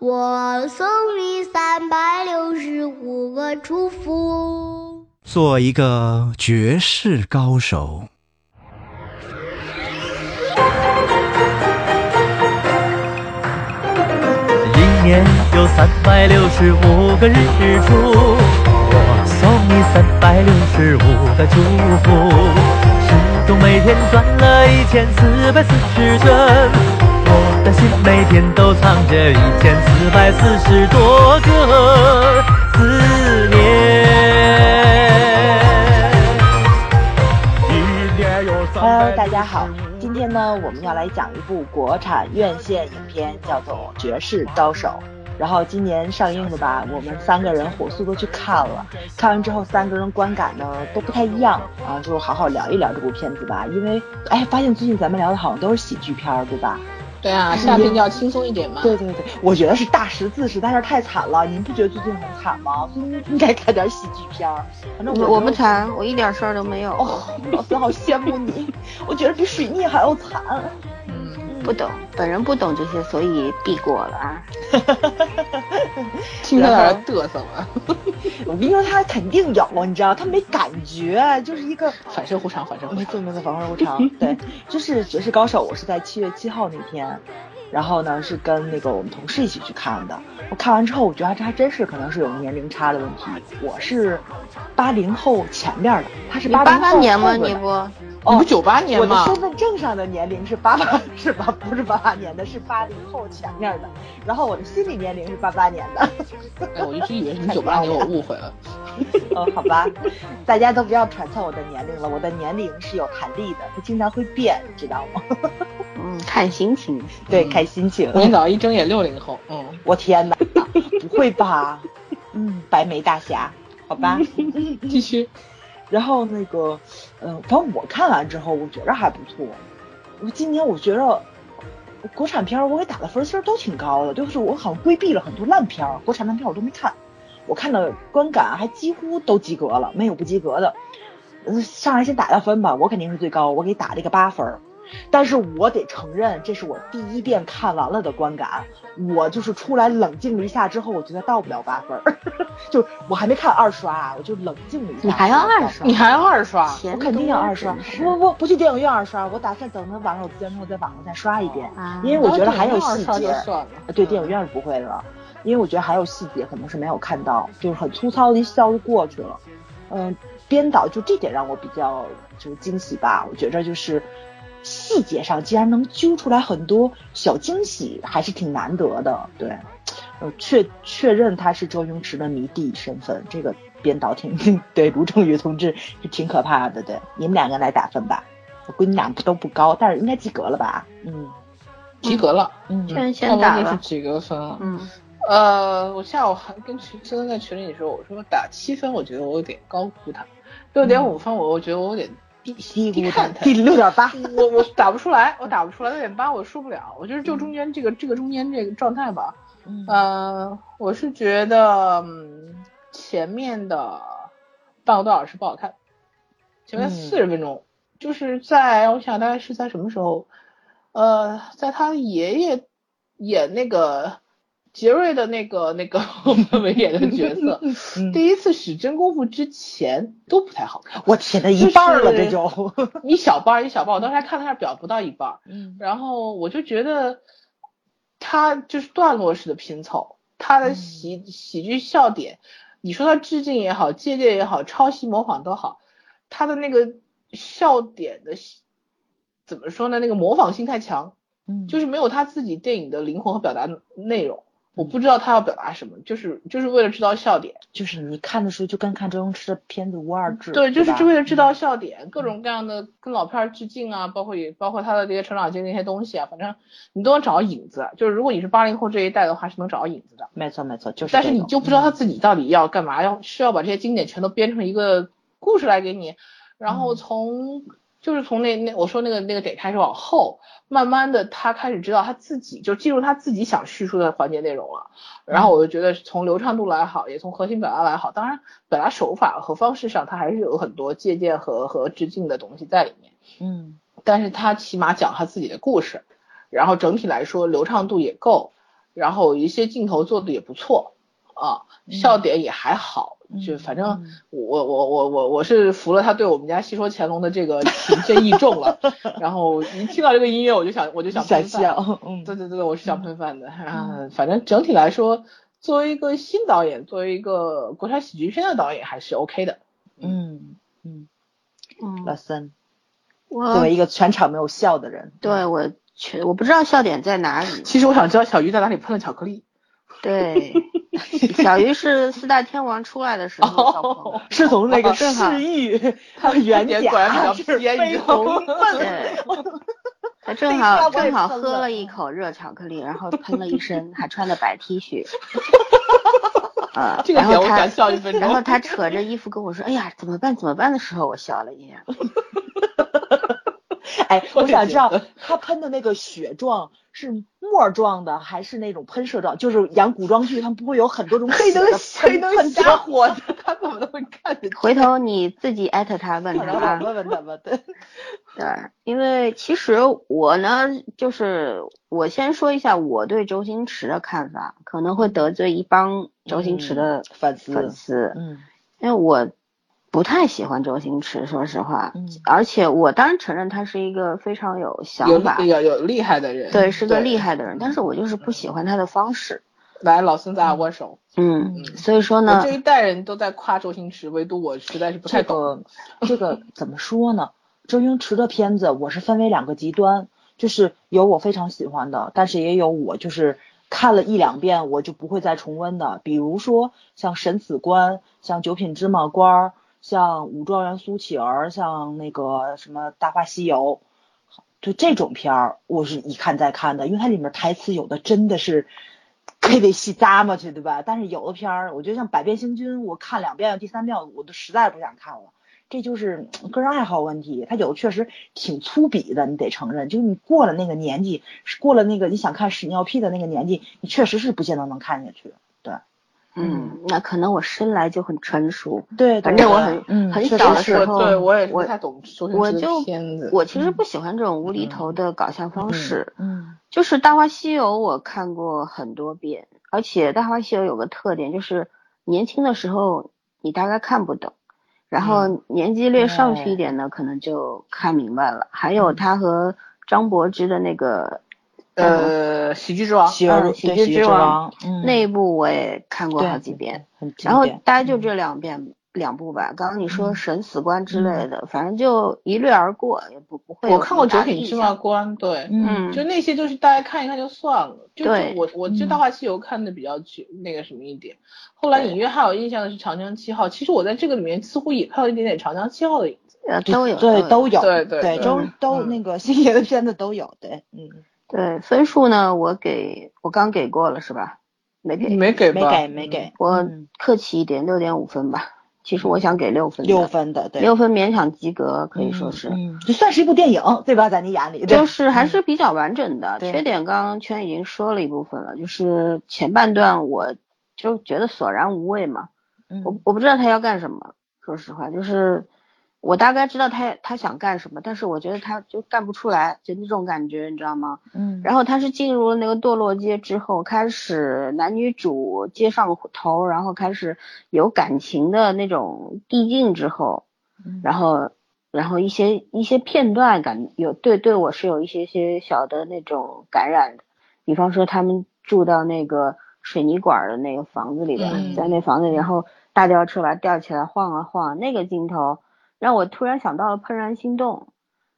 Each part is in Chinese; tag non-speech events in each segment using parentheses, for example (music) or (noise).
我送你三百六十五个祝福。做一个绝世高手。一年有三百六十五个日出，我送你三百六十五个祝福。时钟每天转了一千四百四十圈，我的心每天都藏着一千四百四十多个思念。Hello，大家好，今天呢，我们要来讲一部国产院线影片，叫做《绝世高手》。然后今年上映的吧，我们三个人火速都去看了。看完之后，三个人观感呢都不太一样啊，就好好聊一聊这部片子吧。因为哎，发现最近咱们聊的好像都是喜剧片，对吧？对啊，夏天就要轻松一点嘛。对对对，我觉得是大十字实在是太惨了，您不觉得最近很惨吗？应该看点喜剧片儿。反正我我不惨，我一点事儿都没有。哦，老师好羡慕你，我觉得比水逆还要惨。嗯，不懂，本人不懂这些，所以避过了啊。(laughs) 听着有点嘚瑟了。(laughs) 我跟你说，他肯定有，你知道，他没感觉，就是一个 (laughs) 反射弧长，反射弧长。没错没错，反射弧长。对，就是《绝世高手》，我是在七月七号那天，然后呢是跟那个我们同事一起去看的。我看完之后，我觉得这还真是可能是有年龄差的问题。我是八零后前边的，他是八零后八年吗？你不？哦，你不九八年吗？我的身份证上的年龄是八八，是吧？不是八八年的，是八零后前面的。然后我的心理年龄是八八年的。哎，我一直以为是你 (laughs) 九八年，我误会了。哦，好吧，大家都不要揣测我的年龄了，我的年龄是有弹力的，它经常会变，知道吗？(laughs) 嗯，看心情。对，看心情。明天早上一睁眼六零后。嗯，我天哪，不会吧？嗯，白眉大侠，好吧。(laughs) 继续。然后那个，嗯，反正我看完之后，我觉着还不错。我今年我觉着国产片我给打的分其实都挺高的，就是我好像规避了很多烂片，国产烂片我都没看。我看的观感还几乎都及格了，没有不及格的。上来先打个分吧，我肯定是最高，我给打了一个八分。但是我得承认，这是我第一遍看完了的观感。我就是出来冷静了一下之后，我觉得到不了八分儿，(laughs) 就我还没看二刷，我就冷静了一下。你还要二刷？你还要二刷？我肯定要二刷。不不不去电影院二刷，我打算等它晚上有资源之后在网上再刷一遍，因为我觉得还有细节。对，电影院是不会的，因为我觉得还有细节可能是没有看到，就是很粗糙的一笑就过去了。嗯，编导就这点让我比较就是惊喜吧，我觉着就是。细节上竟然能揪出来很多小惊喜，还是挺难得的。对，呃，确确认他是周星驰的迷弟身份，这个编导挺 (laughs) 对卢正雨同志是挺可怕的。对，你们两个来打分吧，我估计你俩都不高，但是应该及格了吧？嗯，及格了。嗯，先先打了。是几个分？嗯，呃，我下午还跟群现在在群里说，我说打七分，我觉得我有点高估他；六点五分，我我觉得我有点。低估他，第六点八，我我打不出来，我打不出来，六点八我输不了，我就是就中间这个这个中间这个状态吧，嗯，我是觉得前面的半个多小时不好看，前面四十分钟，就是在我想大概是在什么时候，呃，在他爷爷演那个。杰瑞的那个那个我们演的角色，(laughs) 第一次使真功夫之前都不太好看。我天，呐，一半了这就一小半一小半，我当时还看了下表，不到一半。嗯，然后我就觉得他就是段落式的拼凑，他的喜喜剧笑点，你说他致敬也好，借鉴也好，抄袭模仿都好，他的那个笑点的怎么说呢？那个模仿性太强，嗯，就是没有他自己电影的灵魂和表达内容。我不知道他要表达什么，就是就是为了制造笑点，就是你看的时候就跟看周星驰的片子无二致。对，就是为了制造笑点，各种各样的跟老片致敬啊，包括也包括他的这些成长经历那些东西啊，反正你都能找到影子。就是如果你是八零后这一代的话，是能找到影子的。没错没错，就是。但是你就不知道他自己到底要干嘛，要需要把这些经典全都编成一个故事来给你，然后从。就是从那那我说那个那个点开始往后，慢慢的他开始知道他自己就进入他自己想叙述的环节内容了，然后我就觉得从流畅度来好，也从核心表达来好，当然表达手法和方式上他还是有很多借鉴和和致敬的东西在里面，嗯，但是他起码讲他自己的故事，然后整体来说流畅度也够，然后一些镜头做的也不错啊，笑点也还好。就反正我我我我我是服了他对我们家戏说乾隆的这个情深意重了，(laughs) 然后一听到这个音乐我就想我就想喷饭，嗯，对对对，我是想喷饭的啊。反正整体来说，作为一个新导演，作为一个国产喜剧片的导演还是 OK 的。嗯嗯嗯，老三，作为一个全场没有笑的人，对我全我不知道笑点在哪里。其实我想知道小鱼在哪里喷了巧克力。对，(laughs) (laughs) 小鱼是四大天王出来的时候，是从那个赤玉，(laughs) 他原甲是绯红他正好 (laughs) 正好喝了一口热巧克力，然后喷了一身，还穿的白 T 恤。啊，然后他然后他扯着衣服跟我说：“哎呀，怎么办？怎么办？”的时候，我笑了一下。(laughs) 哎，我想知道他喷的那个血状。是沫状的还是那种喷射状？就是演古装剧，他们不会有很多种黑灯黑灯瞎火的，他怎么都会看见。回头你自己艾特他问他，问问他吧。对，(laughs) 对，因为其实我呢，就是我先说一下我对周星驰的看法，可能会得罪一帮周星驰的粉丝。粉丝，嗯，因为我。不太喜欢周星驰，说实话，而且我当然承认他是一个非常有想法、有有厉害的人，对，是个厉害的人，但是我就是不喜欢他的方式。来，老孙咱俩握手。嗯，所以说呢，这一代人都在夸周星驰，唯独我实在是不太懂。这个怎么说呢？周星驰的片子我是分为两个极端，就是有我非常喜欢的，但是也有我就是看了一两遍我就不会再重温的，比如说像《审死官》，像《九品芝麻官》。像武状元苏乞儿，像那个什么《大话西游》，就这种片儿，我是一看再看的，因为它里面台词有的真的是可得细扎嘛去，对吧？但是有的片儿，我觉得像《百变星君》，我看两遍、第三遍我都实在不想看了。这就是个人爱好问题，它有的确实挺粗鄙的，你得承认。就是你过了那个年纪，过了那个你想看屎尿屁的那个年纪，你确实是不见得能看下去。嗯，那可能我生来就很成熟，对，反正我很很小的时候，对我也不太懂我就我其实不喜欢这种无厘头的搞笑方式，嗯，就是《大话西游》我看过很多遍，而且《大话西游》有个特点就是年轻的时候你大概看不懂，然后年纪略上去一点呢，可能就看明白了。还有他和张柏芝的那个。呃，喜剧之王，喜剧之王，那一部我也看过好几遍，然后大概就这两遍两部吧。刚刚你说审死官之类的，反正就一掠而过，也不不会。我看过九品芝麻官，对，嗯，就那些就是大家看一看就算了。就，我我就大话西游看的比较久，那个什么一点。后来隐约还有印象的是长江七号，其实我在这个里面似乎也看到一点点长江七号的影子。呃，都有，对，都有，对对对，都都那个星爷的片子都有，对，嗯。对分数呢，我给我刚给过了是吧？没给，没给，没给，没给。我客气一点，六点五分吧。其实我想给六分，六分的，对，六分勉强及格，可以说是，就算是一部电影，对吧？在你眼里，就是还是比较完整的。缺点刚刚圈已经说了一部分了，就是前半段我就觉得索然无味嘛。我我不知道他要干什么，说实话，就是。我大概知道他他想干什么，但是我觉得他就干不出来，就那种感觉，你知道吗？嗯。然后他是进入了那个堕落街之后，开始男女主接上头，然后开始有感情的那种递进之后，然后然后一些一些片段感有对对我是有一些些小的那种感染的，比方说他们住到那个水泥管的那个房子里边，在那房子里，然后大吊车把吊起来晃啊晃，那个镜头。让我突然想到了《怦然心动》，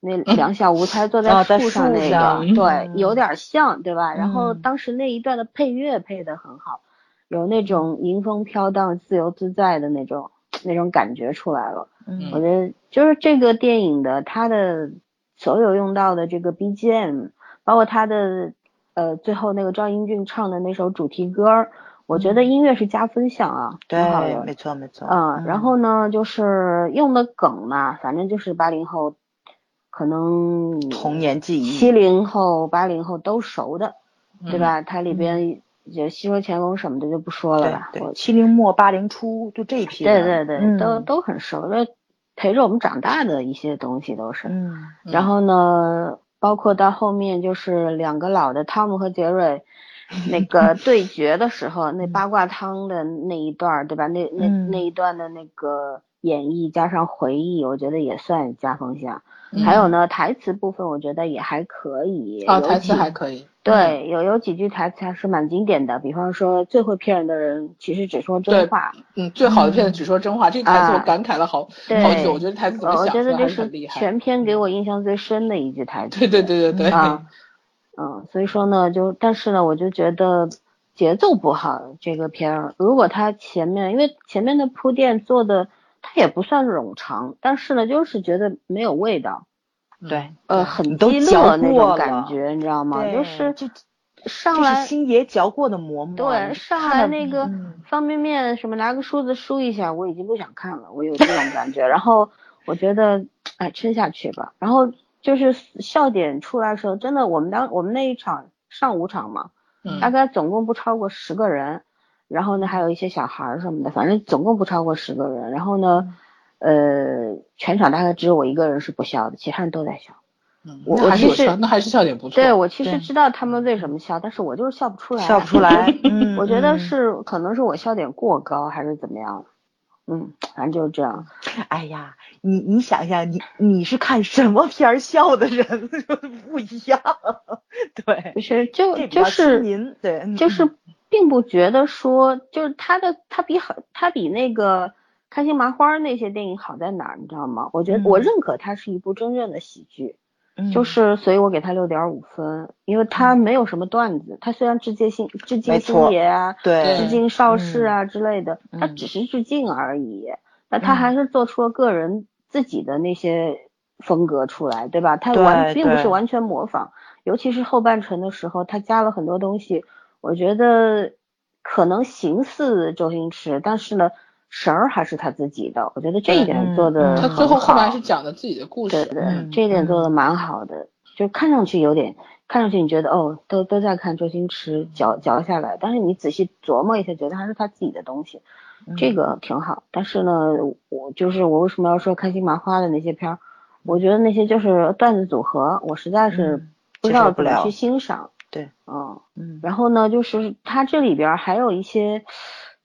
那两小无猜坐在树上那个，对，有点像，对吧？然后当时那一段的配乐配得很好，有那种迎风飘荡、自由自在的那种那种感觉出来了。嗯，我觉得就是这个电影的它的所有用到的这个 BGM，包括它的呃最后那个赵英俊唱的那首主题歌。我觉得音乐是加分项啊，对，没错没错。嗯，然后呢，就是用的梗嘛，反正就是八零后，可能童年记忆，七零后、八零后都熟的，对吧？它里边就戏说乾隆什么的就不说了吧。对，七零末八零初就这一批。对对对，都都很熟，的，陪着我们长大的一些东西都是。嗯。然后呢，包括到后面就是两个老的汤姆和杰瑞。那 (laughs) 个对决的时候，那八卦汤的那一段，对吧？那那那一段的那个演绎加上回忆，我觉得也算加分项。还有呢，台词部分我觉得也还可以。哦，台词还可以。对，有有几句台词还是蛮经典的，比方说最会骗人的人其实只说真话。嗯，最好的骗子只说真话，这台词我感慨了好好久。我觉得台词怎么想的还是很厉害。全篇给我印象最深的一句台词。对对对对对。啊，(laughs) 嗯，所以说呢，就但是呢，我就觉得节奏不好。这个片儿，如果它前面因为前面的铺垫做的，它也不算冗长，但是呢，就是觉得没有味道。对，呃，很低落那种感觉，你知道吗？就是就上来星爷嚼过的馍馍。对，上来那个方便面什么，拿个梳子梳一下，我已经不想看了，我有这种感觉。然后我觉得，哎，撑下去吧。然后就是笑点出来的时候，真的，我们当我们那一场上午场嘛，大概总共不超过十个人，然后呢，还有一些小孩什么的，反正总共不超过十个人。然后呢。呃，全场大概只有我一个人是不笑的，其他人都在笑。嗯，我我其实那还是笑点不错。对我其实知道他们为什么笑，但是我就是笑不出来。笑不出来。(laughs) 嗯，我觉得是可能是我笑点过高还是怎么样。嗯，反正就是这样。哎呀，你你想想，你你是看什么片儿笑的人不一样。对，不是就就是您对，就是并不觉得说就是他的他比很他比那个。开心麻花那些电影好在哪儿，你知道吗？我觉得我认可它是一部真正的喜剧，就是所以我给他六点五分，因为他没有什么段子，他虽然致敬星致敬星爷啊，对，致敬邵氏啊之类的，他只是致敬而已，那他还是做出了个人自己的那些风格出来，对吧？他完并不是完全模仿，尤其是后半程的时候，他加了很多东西，我觉得可能形似周星驰，但是呢。神儿还是他自己的，我觉得这一点做的他最后后来是讲的自己的故事，对对，这一点做的蛮好的，就看上去有点，看上去你觉得哦，都都在看周星驰嚼嚼下来，但是你仔细琢磨一下，觉得还是他自己的东西，这个挺好。但是呢，我就是我为什么要说开心麻花的那些片儿，我觉得那些就是段子组合，我实在是不知道怎么去欣赏。对，嗯嗯，然后呢，就是他这里边还有一些。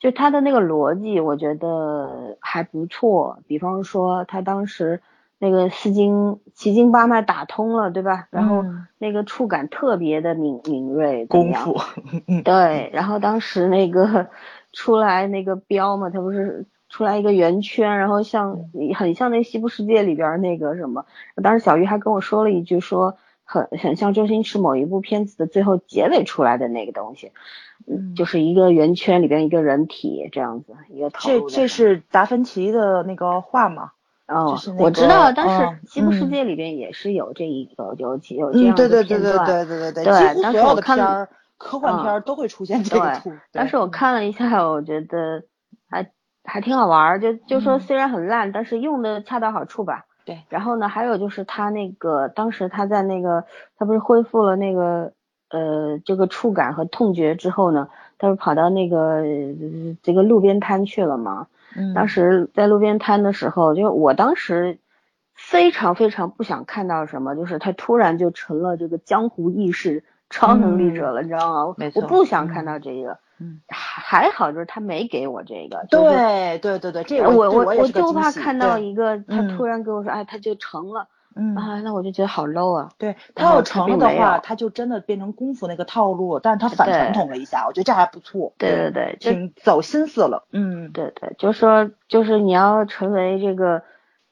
就他的那个逻辑，我觉得还不错。比方说，他当时那个四经七经八脉打通了，对吧？然后那个触感特别的敏敏锐，功夫。对，然后当时那个出来那个标嘛，他不是出来一个圆圈，然后像很像那西部世界里边那个什么。当时小鱼还跟我说了一句，说很很像周星驰某一部片子的最后结尾出来的那个东西。嗯，就是一个圆圈里边一个人体这样子一个头。这这是达芬奇的那个画吗？哦，我知道，但是西部世界里边也是有这一个有有这样的片段。对对对对对对对对。几乎所有的片儿，科幻片都会出现这个图。但是我看了一下，我觉得还还挺好玩，就就说虽然很烂，但是用的恰到好处吧。对。然后呢，还有就是他那个当时他在那个他不是恢复了那个。呃，这个触感和痛觉之后呢，他就跑到那个这个路边摊去了嘛。嗯。当时在路边摊的时候，就我当时非常非常不想看到什么，就是他突然就成了这个江湖义士、超能力者了，你知道吗？没错。我不想看到这个。嗯。还好，就是他没给我这个。对对对对，这个我我我就怕看到一个他突然跟我说，哎，他就成了。嗯啊，那我就觉得好 low 啊！对他要成了的话，他就真的变成功夫那个套路，但是他反传统了一下，我觉得这还不错。对对对，挺走心思了。嗯，对对，就说就是你要成为这个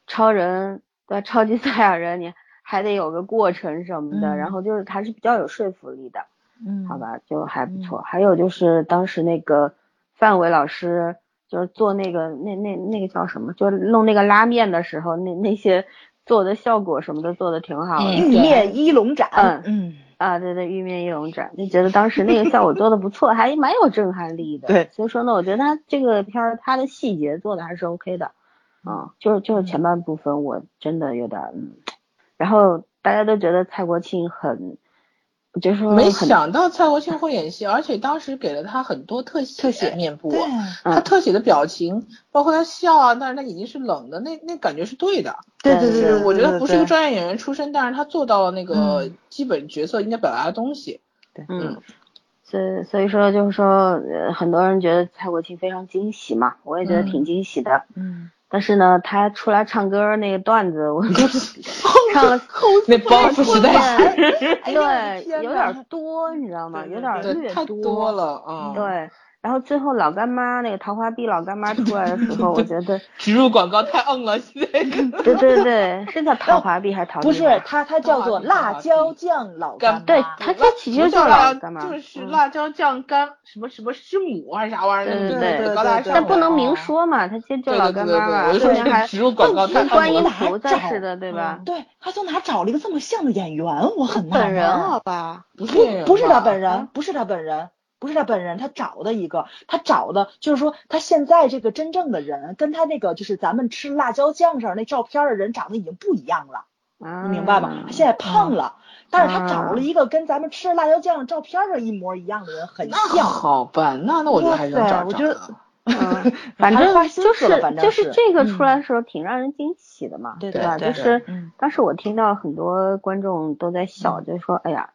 超人对超级赛亚人，你还得有个过程什么的，然后就是还是比较有说服力的。嗯，好吧，就还不错。还有就是当时那个范伟老师就是做那个那那那个叫什么，就弄那个拉面的时候，那那些。做的效果什么的做的挺好的，玉面一龙斩，嗯嗯啊对对，玉面一龙斩，就觉得当时那个效果做的不错，(laughs) 还蛮有震撼力的。对，所以说呢，我觉得他这个片儿他的细节做的还是 OK 的，啊，就是就是前半部分我真的有点，嗯，然后大家都觉得蔡国庆很。就是没想到蔡国庆会演戏，而且当时给了他很多特写特写面部，他特写的表情，包括他笑啊，但是他已经是冷的，那那感觉是对的。对对对，我觉得不是一个专业演员出身，但是他做到了那个基本角色应该表达的东西。对，嗯。所以所以说就是说，呃，很多人觉得蔡国庆非常惊喜嘛，我也觉得挺惊喜的。嗯。但是呢，他出来唱歌那个段子，我 (laughs) 唱了那包袱实在是，对，有点多，你知道吗？有点略多了啊。对。然后最后老干妈那个桃花碧老干妈出来的时候，我觉得植入广告太硬了，现在。对对对，是叫 (laughs) 桃花碧还是桃？不是，它它叫做辣椒酱老干妈。对，它它其实叫老干妈。就是辣椒酱干什么什么师母还是啥玩意儿？对对对。但不能明说嘛，它就叫老干妈嘛。后面还植入广告 (laughs) 太观音菩萨似的，对吧？对，他从哪找了一个这么像的演员？我很纳闷本人好吧？不是不是他本人，不是他本人。不是他本人，他找的一个，他找的就是说，他现在这个真正的人，跟他那个就是咱们吃辣椒酱上那照片的人长得已经不一样了，你明白吗？他现在胖了，但是他找了一个跟咱们吃辣椒酱照片上一模一样的人，很像。好办，那那我觉得还 (laughs) 是找我觉得，反正就是就是这个出来的时候挺让人惊喜的嘛，对吧？就是当时我听到很多观众都在笑，就说：“哎呀。”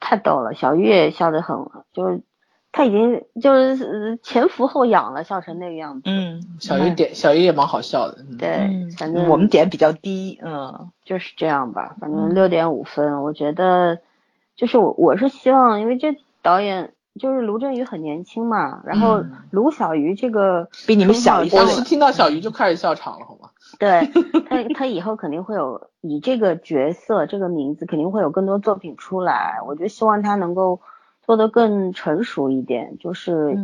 太逗了，小鱼也笑得很，就是他已经就是前俯后仰了，笑成那个样子。嗯，小鱼点小鱼也蛮好笑的。对，反正我们点比较低，嗯，就是这样吧。反正六点五分，我觉得就是我我是希望，因为这导演就是卢振宇很年轻嘛，然后卢小鱼这个比你们小一岁，我是听到小鱼就开始笑场了，好吗？(laughs) 对他，他以后肯定会有以这个角色、这个名字，肯定会有更多作品出来。我就希望他能够做得更成熟一点，就是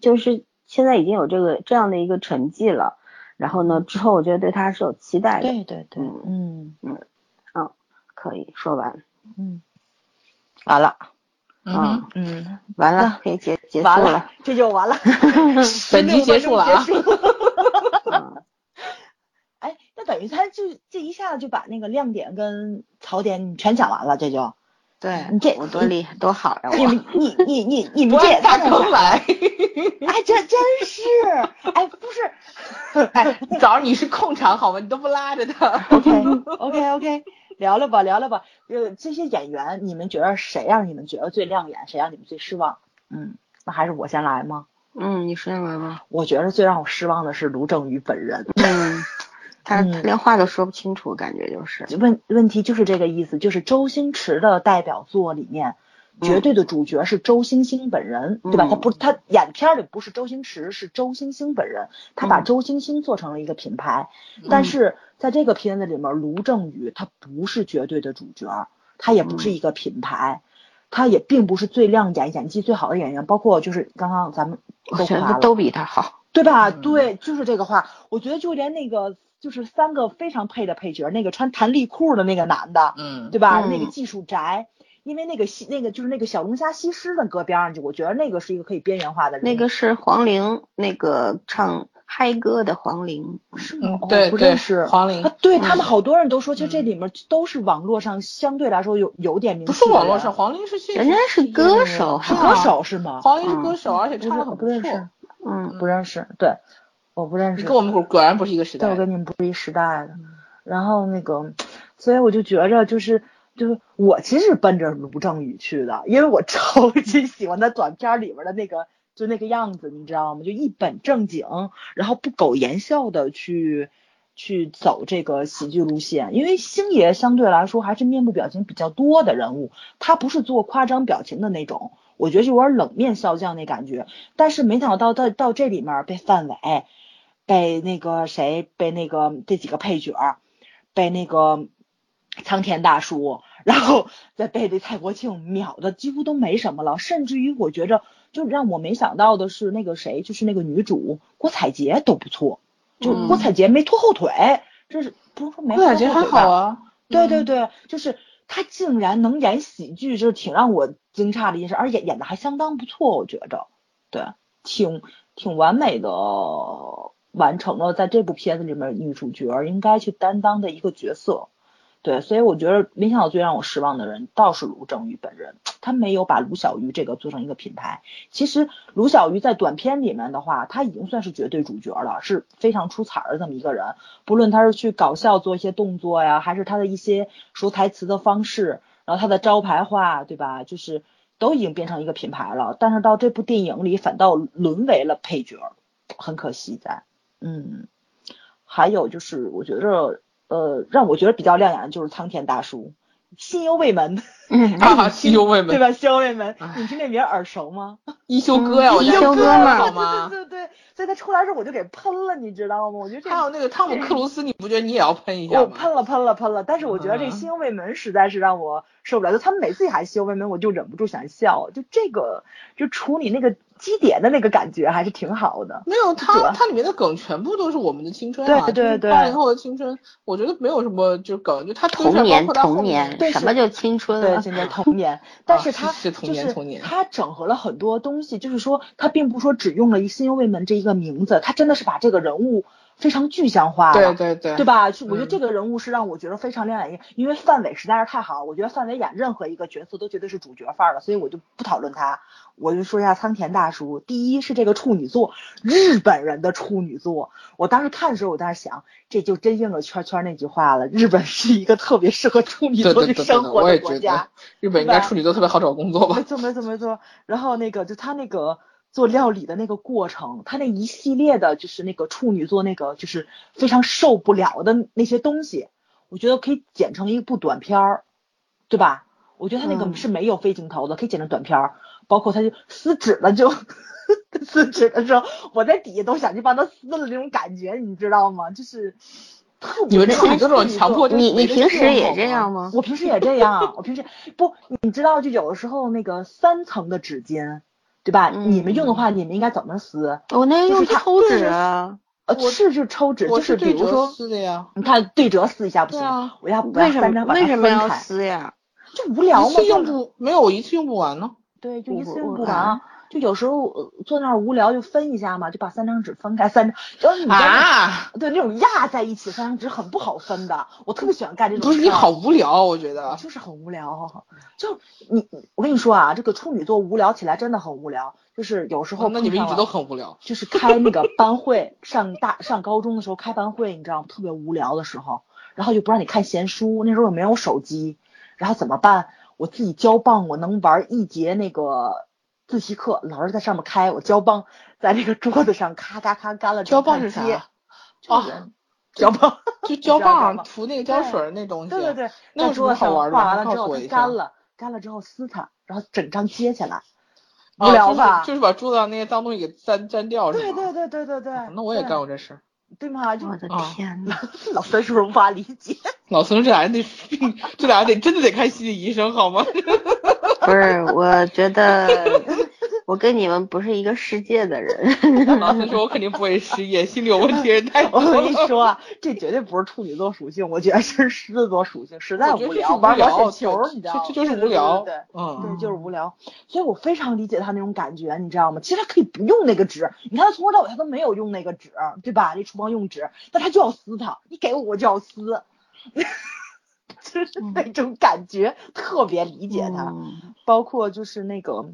就是现在已经有这个这样的一个成绩了。然后呢，之后我觉得对他是有期待的。对对对，嗯嗯嗯，可以说完，嗯，完了，嗯嗯，完了，可以结结束了，这就完了，(laughs) 本集结束了啊。等于他就这一下子就把那个亮点跟槽点全讲完了，这就，对你这我多厉害多好呀！(laughs) 你们你你你 (laughs) 你们这也太坑来，哎，这真是，哎，不是，(laughs) 哎，早上你是控场好吗？你都不拉着他。OK OK OK，聊聊吧聊聊吧，呃，这些演员你们觉得谁让你们觉得最亮眼，谁让你们最失望？嗯，那还是我先来吗？嗯，你先来吧。我觉得最让我失望的是卢正雨本人。嗯。他他连话都说不清楚，感觉就是问问题就是这个意思，就是周星驰的代表作里面，绝对的主角是周星星本人，对吧？他不他演片里不是周星驰，是周星星本人，他把周星星做成了一个品牌。但是在这个片子里面，卢正雨他不是绝对的主角，他也不是一个品牌，他也并不是最亮眼、演技最好的演员，包括就是刚刚咱们都比他好，对吧？对，就是这个话，我觉得就连那个。就是三个非常配的配角，那个穿弹力裤的那个男的，嗯，对吧？那个技术宅，因为那个西那个就是那个小龙虾西施的搁边上去，我觉得那个是一个可以边缘化的。那个是黄龄，那个唱嗨歌的黄龄，是吗？对不认识黄龄。对他们好多人都说，其实这里面都是网络上相对来说有有点名气。不是网络上，黄龄是人家是歌手，是歌手是吗？黄龄是歌手，而且唱的很不认识。嗯，不认识。对。我不认识，跟我们果然不是一个时代。对，我跟你们不是一时代的。然后那个，所以我就觉着，就是就是我其实奔着卢正雨去的，因为我超级喜欢他短片里边的那个就那个样子，你知道吗？就一本正经，然后不苟言笑的去去走这个喜剧路线。因为星爷相对来说还是面部表情比较多的人物，他不是做夸张表情的那种。我觉得就有点冷面笑匠那感觉。但是没想到到到这里面被范伟。被那个谁，被那个这几个配角，被那个苍天大叔，然后再被这蔡国庆秒的几乎都没什么了。甚至于我觉着，就让我没想到的是那个谁，就是那个女主郭采洁都不错，就郭采洁没拖后腿，这是不是说没？郭采洁还好啊，对对对，就是她竟然能演喜剧，就是挺让我惊诧的一件事，而且演的还相当不错，我觉着，对，挺挺完美的。完成了在这部片子里面女主角应该去担当的一个角色，对，所以我觉得没想到最让我失望的人倒是卢正雨本人，他没有把卢小鱼这个做成一个品牌。其实卢小鱼在短片里面的话，他已经算是绝对主角了，是非常出彩的这么一个人。不论他是去搞笑做一些动作呀，还是他的一些说台词的方式，然后他的招牌话，对吧？就是。都已经变成一个品牌了，但是到这部电影里反倒沦为了配角，很可惜在。嗯，还有就是我觉着，呃，让我觉得比较亮眼的就是苍田大叔。心忧未泯，(laughs) 啊，心忧未门，对吧？心忧未门，你听这名耳熟吗？一休哥呀，一休哥嘛，对对对对，所以他出来时候我就给喷了，你知道吗？我觉得还有那个汤姆克鲁斯，你不觉得你也要喷一下吗？我喷了喷了喷了，但是我觉得这心忧未门实在是让我受不了，就他们每次一喊心忧未门，我就忍不住想笑，就这个就处理那个。基点的那个感觉还是挺好的。没有，它它里面的梗全部都是我们的青春啊，对对对，八零后的青春，我觉得没有什么就梗，就他童年童年，什么叫青春？对，现 (laughs) 在童年，但是他是童年童年，他整合了很多东西，就是说他并不说只用了一心忧未门这一个名字，他真的是把这个人物。非常具象化了，对对对，对吧？我觉得这个人物是让我觉得非常亮眼，因为范伟实在是太好。我觉得范伟演任何一个角色都绝对是主角范儿的，所以我就不讨论他，我就说一下仓田大叔。第一是这个处女座，日本人的处女座。我当时看的时候，我在想，这就真应了圈圈那句话了，日本是一个特别适合处女座去生活的国家。日本应该处女座特别好找工作吧？没错没错没错。然后那个就他那个。做料理的那个过程，他那一系列的，就是那个处女座那个，就是非常受不了的那些东西，我觉得可以剪成一部短片儿，对吧？我觉得他那个是没有非镜头的，可以剪成短片儿。包括他就撕纸了，就撕纸的时候，我在底下都想去帮他撕了那种感觉，你知道吗？就是特别。你们这种强迫，你你平时也这样吗？我平时也这样，我平时不，你知道，就有的时候那个三层的纸巾。对吧？你们用的话，你们应该怎么撕？我那用抽纸啊，呃，是是抽纸，就是比如说，撕的呀。你看对折撕一下不行，我要为什么为什么要撕呀？就无聊嘛，用不没有一次用不完呢。对，就一次用不完。就有时候坐那儿无聊就分一下嘛，就把三张纸分开三张，就是你啊，对那种压在一起三张纸很不好分的，我特别喜欢干这种。不是你好无聊，我觉得就是很无聊。就你，我跟你说啊，这个处女座无聊起来真的很无聊，就是有时候那你们一直都很无聊，就是开那个 (laughs) 班会，上大上高中的时候开班会，你知道吗？特别无聊的时候，然后就不让你看闲书，那时候又没有手机，然后怎么办？我自己胶棒，我能玩一节那个。自习课，老师在上面开，我胶棒在那个桌子上咔咔咔干了。胶棒是啥？啊，胶棒就胶棒涂那个胶水那东西。对对对，那有什么好玩的？画完了之后干了，干了之后撕它，然后整张揭起来。无聊吧？就是把桌子上那些脏东西给粘粘掉，是对对对对对对。那我也干过这事。对吗？我的天呐，(laughs) 老孙是不是无法理解？老孙这俩人得病，这俩人得真的得看心理医生好吗？(laughs) 不是，我觉得。我跟你们不是一个世界的人。老师说，我肯定不会失业，心理有问题人太多。我跟你说啊，这绝对不是处女座属性，我觉得是狮子座属性，实在无聊，玩小球，你知道吗？这就是无聊，对，嗯，对，就是无聊。所以我非常理解他那种感觉，你知道吗？其实他可以不用那个纸，你看他从头到尾他都没有用那个纸，对吧？那厨房用纸，但他就要撕它，你给我我就要撕，(laughs) 就是那种感觉，特别理解他。包括就是那个。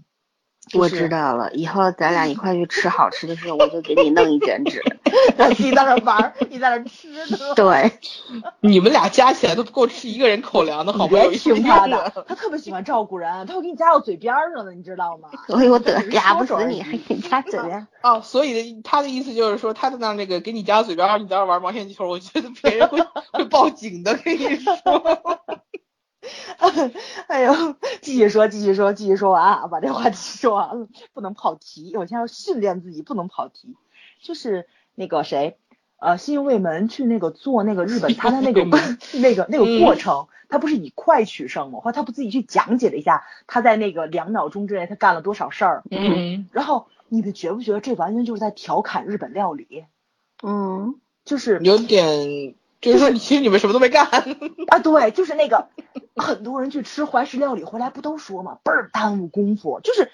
我知道了，以后咱俩一块去吃好吃的时候，我就给你弄一卷纸，(laughs) 你在那玩，你在那吃呢。对，(laughs) 你们俩加起来都不够吃一个人口粮的，好不容易听他的，(laughs) 他特别喜欢照顾人，他会给你夹到嘴边上的，你知道吗？所以我得夹不死你，还给你夹嘴边。哦，所以他的意思就是说，他在那那个给你夹嘴边，你在那玩毛线球，我觉得别人会会报警的，跟你说。(laughs) 哎呦，继续说，继续说，继续说完啊，把这话题说完了，不能跑题。我现在要训练自己，不能跑题。就是那个谁，呃，新卫门去那个做那个日本，他的那个 (laughs) (laughs) 那个那个过程，他不是以快取胜吗？或他不自己去讲解了一下，他在那个两秒钟之内他干了多少事儿？嗯。然后你们觉不觉得这完全就是在调侃日本料理？嗯，就是有点。就是说，其实你们什么都没干啊！对，就是那个很多人去吃怀石料理回来，不都说嘛，倍儿耽误功夫。就是，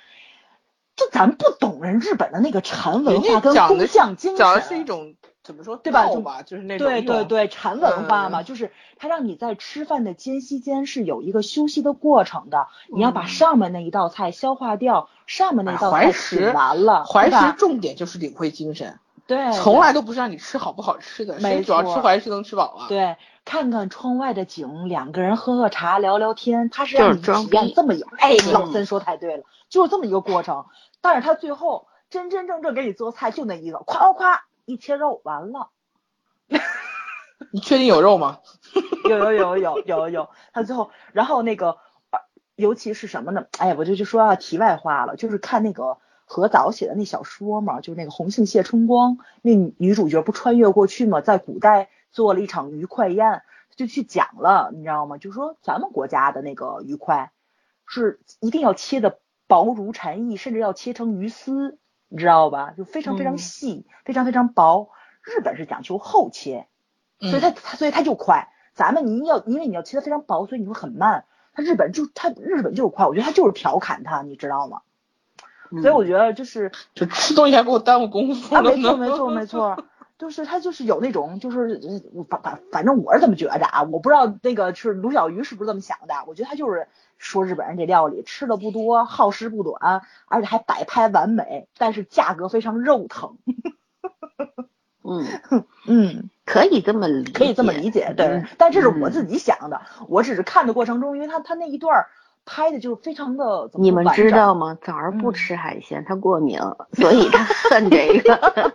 就咱不懂人日本的那个禅文化跟工匠精神，讲的是一种怎么说对吧？吧，就是那种对对对禅文化嘛，就是他让你在吃饭的间隙间是有一个休息的过程的，你要把上面那一道菜消化掉，上面那道菜吃完了。怀石重点就是领会精神。对，从来都不是让你吃好不好吃的，谁主要吃怀是能吃饱啊？对，看看窗外的景，两个人喝喝茶，聊聊天，他是让你体验这么有，哎，老森说太对了，就是这么一个过程。但是他最后真真正正给你做菜就那一个，夸夸夸一切肉完了。(laughs) 你确定有肉吗？(laughs) 有有有有有有，他最后，然后那个，尤其是什么呢？哎，我就就说题外话了，就是看那个何早写的那小说嘛，就是那个红杏泄春光，那女主角不穿越过去嘛，在古代做了一场鱼快宴，就去讲了，你知道吗？就说咱们国家的那个鱼块是一定要切的薄如蝉翼，甚至要切成鱼丝，你知道吧？就非常非常细，非常非常薄。日本是讲求厚切。所以它它所以它就快，咱们你要因为你要切的非常薄，所以你会很慢。他日本就他日本就是快，我觉得他就是调侃他，你知道吗？所以我觉得就是就吃东西还给我耽误功夫啊！没错没错没错，就是他就是有那种就是反反反正我是这么觉着啊，我不知道那个是卢小鱼是不是这么想的，我觉得他就是说日本人这料理吃的不多，耗时不短，而且还摆拍完美，但是价格非常肉疼。嗯 (laughs) 嗯，可以这么理，可以这么理解，对。但这是我自己想的，我只是看的过程中，因为他他那一段拍的就非常的。你们知道吗？枣儿不吃海鲜，他过敏，所以他恨这个。(laughs)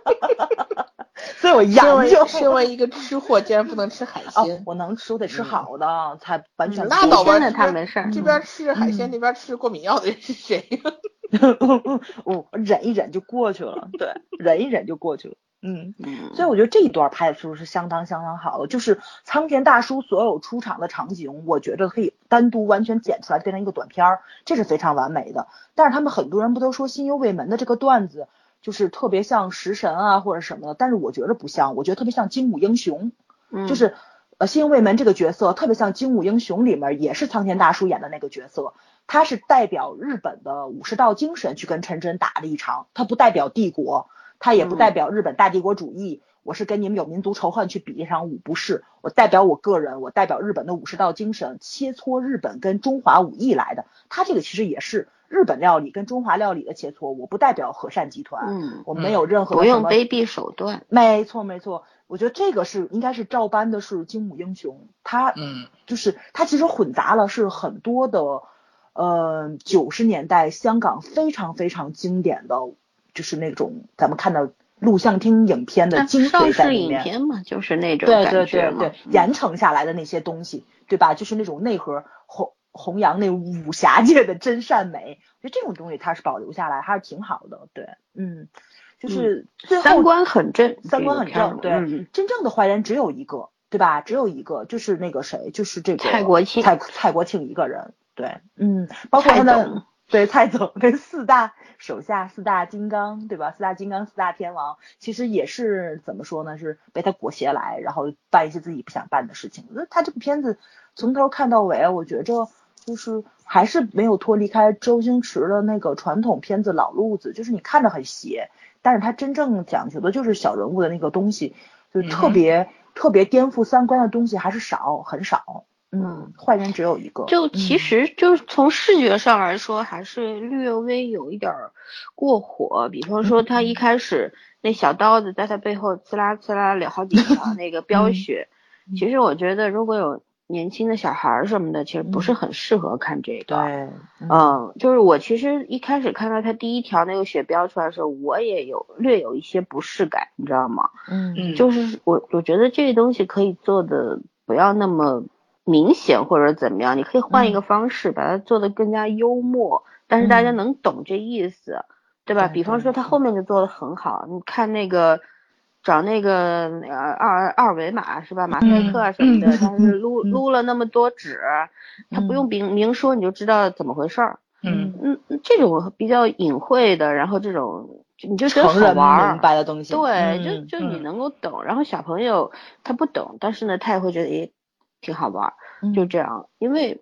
所以我研究，身为一个吃货，竟然不能吃海鲜。我能吃，我得吃好的，才完全。那倒吧，他没事。这边吃海鲜，那边吃过敏药的人是谁？(laughs) 我忍一忍就过去了，对，(laughs) 忍一忍就过去了。嗯，所以我觉得这一段拍的是不是相当相当好的？就是苍田大叔所有出场的场景，我觉得可以单独完全剪出来变成一个短片儿，这是非常完美的。但是他们很多人不都说新幽卫门的这个段子就是特别像食神啊或者什么的，但是我觉得不像，我觉得特别像精武英雄，就是呃新幽卫门这个角色特别像精武英雄里面也是苍田大叔演的那个角色，他是代表日本的武士道精神去跟陈真打了一场，他不代表帝国。他也不代表日本大帝国主义，我是跟你们有民族仇恨去比一场武，不是，我代表我个人，我代表日本的武士道精神，切磋日本跟中华武艺来的。他这个其实也是日本料理跟中华料理的切磋，我不代表和善集团，嗯，我没有任何不用卑鄙手段，没错没错，我觉得这个是应该是照搬的是精武英雄，他嗯，就是他其实混杂了是很多的，呃，九十年代香港非常非常经典的。就是那种咱们看到录像厅影片的精髓在里面，影片嘛，就是那种对对对对，严承下来的那些东西，对吧？就是那种内核弘弘扬那武侠界的真善美，我觉得这种东西它是保留下来还是挺好的。对，嗯，就是三观很正，三观很正，对，真正的坏人只有一个，对吧？只有一个，就是那个谁，就是这个蔡国庆，蔡蔡国庆一个人，对，嗯，包括他的。对蔡总跟四大手下四大金刚，对吧？四大金刚四大天王，其实也是怎么说呢？是被他裹挟来，然后办一些自己不想办的事情。那他这部片子从头看到尾，我觉着就是还是没有脱离开周星驰的那个传统片子老路子，就是你看着很邪，但是他真正讲究的就是小人物的那个东西，就特别特别颠覆三观的东西还是少，很少。嗯，坏人只有一个。就其实就是从视觉上来说，还是略微有一点过火。比方说，他一开始那小刀子在他背后刺啦刺啦了好几条 (laughs) 那个飙血，其实我觉得如果有年轻的小孩什么的，其实不是很适合看这个。对，嗯，就是我其实一开始看到他第一条那个血飙出来的时候，我也有略有一些不适感，你知道吗？嗯，就是我我觉得这个东西可以做的不要那么。明显或者怎么样，你可以换一个方式把它做的更加幽默，但是大家能懂这意思，对吧？比方说他后面就做的很好，你看那个找那个呃二二维码是吧？马赛克啊什么的，但是 (laughs) 撸撸了那么多纸，他不用明明说你就知道怎么回事儿。嗯嗯，这种比较隐晦的，然后这种你就觉得好玩明白的东西，对，就就你能够懂，然后小朋友他不懂，但是呢他也会觉得诶。挺好玩，就这样，因为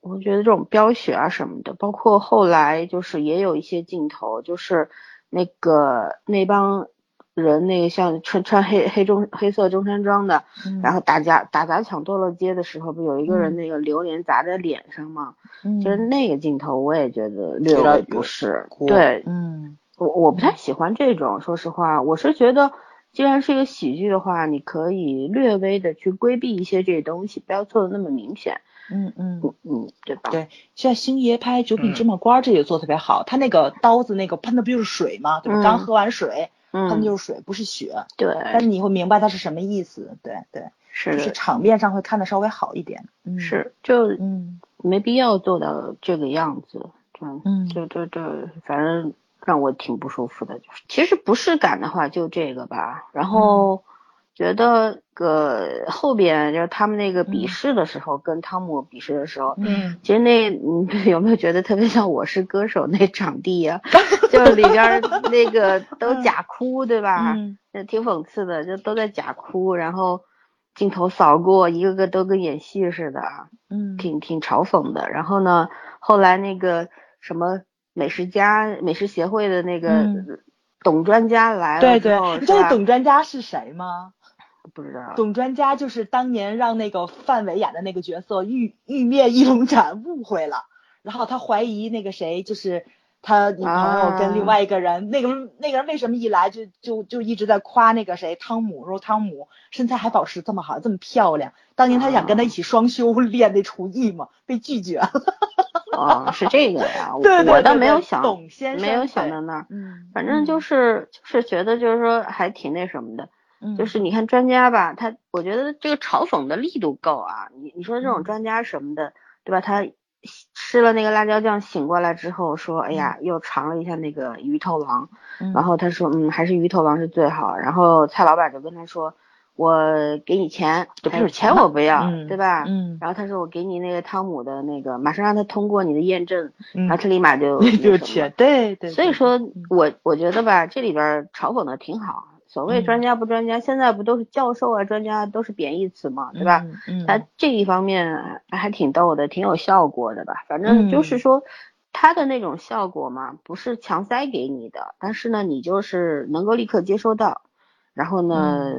我觉得这种飙血啊什么的，包括后来就是也有一些镜头，就是那个那帮人，那个像穿穿黑黑中黑色中山装的，然后打架打砸抢堕落街的时候，不有一个人那个榴莲砸在脸上吗？就是那个镜头，我也觉得略微不适。对，嗯，我我不太喜欢这种，说实话，我是觉得，既然是一个喜剧的话，你可以略微的去规避一些这些东西，不要做的那么明显。嗯嗯嗯，对吧？对，像星爷拍《九品芝麻官》，这也做特别好。他那个刀子那个喷的不就是水吗？对吧？刚喝完水，喷的就是水，不是血。对。但是你会明白它是什么意思。对对。是。就是场面上会看的稍微好一点。是。就嗯，没必要做到这个样子。嗯。对对对，反正。让我挺不舒服的，就是其实不适感的话就这个吧，然后觉得个后边就是他们那个比试的时候，跟汤姆比试的时候，嗯，其实那你有没有觉得特别像我是歌手那场地呀？就里边 (laughs) 那个都假哭，对吧？嗯，挺讽刺的，就都在假哭，然后镜头扫过，一个个都跟演戏似的，嗯，挺挺嘲讽的。然后呢，后来那个什么。美食家、美食协会的那个董专家来了之后，你知道董专家是谁吗？不知道。董专家就是当年让那个范伟演的那个角色玉玉面一龙斩误会了，然后他怀疑那个谁就是他女朋友跟另外一个人，那个那个人为什么一来就就就一直在夸那个谁汤姆，说汤姆身材还保持这么好，这么漂亮。当年他想跟他一起双修 (laughs) 练那厨艺嘛，被拒绝了。哦，是这个呀，我倒没有想，董先生没有想到那儿，嗯，反正就是就是觉得就是说还挺那什么的，就是你看专家吧，他我觉得这个嘲讽的力度够啊，你你说这种专家什么的，对吧？他吃了那个辣椒酱醒过来之后说，哎呀，又尝了一下那个鱼头王，然后他说，嗯，还是鱼头王是最好，然后蔡老板就跟他说。我给你钱，不是钱我不要，对吧？嗯。然后他说我给你那个汤姆的那个，马上让他通过你的验证，然后他立马就 (laughs) 就钱，对对。所以说我我觉得吧，这里边嘲讽的挺好。所谓专家不专家，现在不都是教授啊、专家都是贬义词嘛，对吧？嗯。他这一方面还挺逗的，挺有效果的吧？反正就是说他的那种效果嘛，不是强塞给你的，但是呢，你就是能够立刻接收到。然后呢，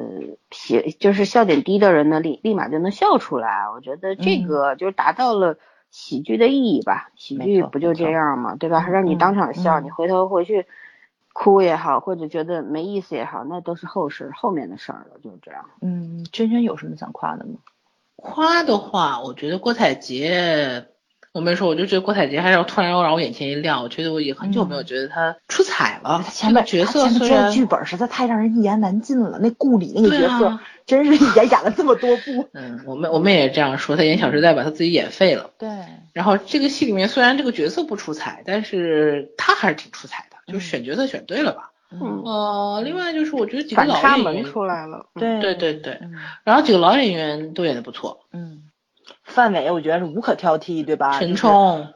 喜就是笑点低的人呢，立立马就能笑出来。我觉得这个就是达到了喜剧的意义吧。喜剧不就这样吗？对吧？让你当场笑，你回头回去哭也好，或者觉得没意思也好，那都是后事，后面的事儿了，就是这样。嗯，娟娟有什么想夸的吗？夸的话，我觉得郭采洁。我没说，我就觉得郭采洁还是突然让我眼前一亮。我觉得我也很久没有觉得她出彩了。前面角色虽然剧本实在太让人一言难尽了。那顾里那个角色，真是演演了这么多部。嗯，我们我们也这样说，他演《小时代》把他自己演废了。对。然后这个戏里面虽然这个角色不出彩，但是他还是挺出彩的，就是选角色选对了吧？嗯。呃，另外就是我觉得几个老演员出来了。对对对对。然后几个老演员都演的不错。嗯。范伟，我觉得是无可挑剔，对吧？陈冲，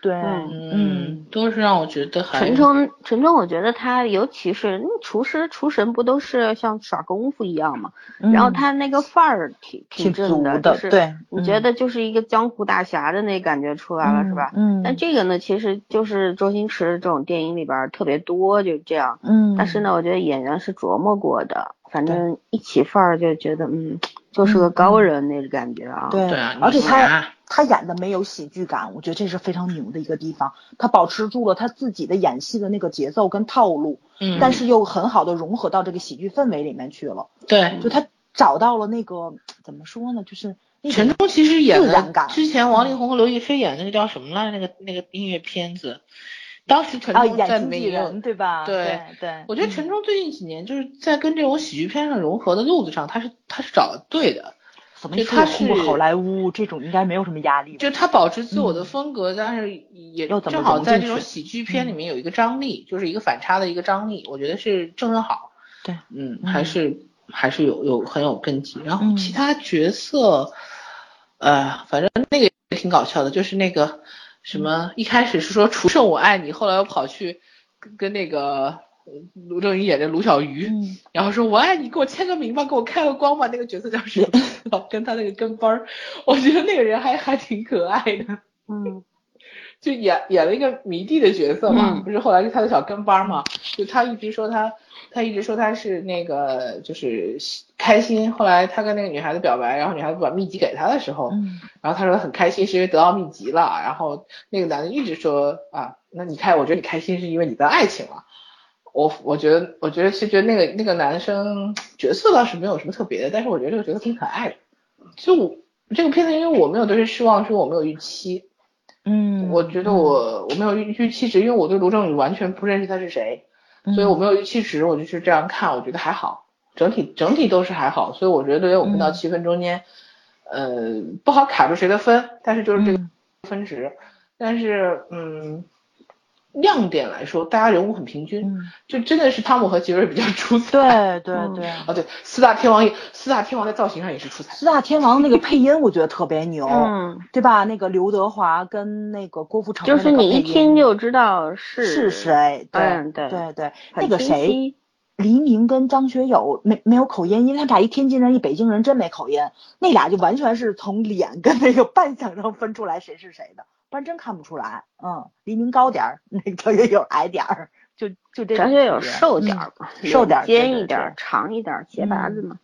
对，嗯，都是让我觉得很。陈冲，陈冲，我觉得他尤其是厨师厨神，不都是像耍功夫一样吗？然后他那个范儿挺挺正的，就是对，你觉得就是一个江湖大侠的那感觉出来了，是吧？嗯。但这个呢，其实就是周星驰这种电影里边特别多，就这样。嗯。但是呢，我觉得演员是琢磨过的，反正一起范儿就觉得，嗯。就是个高人那个感觉啊，对，而且他他演的没有喜剧感，我觉得这是非常牛的一个地方。他保持住了他自己的演戏的那个节奏跟套路，嗯，但是又很好的融合到这个喜剧氛围里面去了。对，就他找到了那个怎么说呢，就是陈冲其实演的之前王力宏和刘亦菲演那个叫什么来那个那个音乐片子。当时陈冲在里面，对吧？对对，我觉得陈冲最近几年就是在跟这种喜剧片上融合的路子上，他是他是找的对的。就他是好莱坞这种应该没有什么压力。就他保持自我的风格，但是也正好在这种喜剧片里面有一个张力，就是一个反差的一个张力，我觉得是正正好。对，嗯，还是还是有有很有根基。然后其他角色，呃，反正那个也挺搞笑的，就是那个。什么？一开始是说楚胜我爱你，后来又跑去跟跟那个卢正雨演的卢小鱼，然后说我爱你，给我签个名吧，给我开个光吧。那个角色叫什么？(laughs) 跟他那个跟班儿，我觉得那个人还还挺可爱的。嗯。就演演了一个迷弟的角色嘛，不是后来是他的小跟班嘛？就他一直说他，他一直说他是那个就是开心。后来他跟那个女孩子表白，然后女孩子把秘籍给他的时候，然后他说很开心是因为得到秘籍了。然后那个男的一直说啊，那你开，我觉得你开心是因为你的爱情了。我我觉得我觉得其实觉得那个那个男生角色倒是没有什么特别的，但是我觉得这个角色挺可爱的。就我这个片子，因为我没有对他失望，说我没有预期。嗯，我觉得我我没有预预期值，因为我对卢正雨完全不认识他是谁，所以我没有预期值，我就是这样看，我觉得还好，整体整体都是还好，所以我觉得我们到七分中间，呃，不好卡住谁的分，但是就是这个分值，但是嗯。亮点来说，大家人物很平均，就真的是汤姆和杰瑞比较 (laughs) 出彩。对对对，哦对，四大天王也，四大天王在造型上也是出彩。四大天王那个配音我觉得特别牛，嗯，(laughs) 对吧？那个刘德华跟那个郭富城，就是你一听就知道是是谁。对对对对，那个谁，黎明跟张学友没没有口音，因为他俩一天津人一北京人真没口音，那俩就完全是从脸跟那个扮相上分出来谁是谁的。不然真看不出来，嗯，黎明高点儿，那个张学友矮点儿，就就这。张学友瘦点儿嘛，瘦点儿，尖一点，长一点，鞋拔子嘛。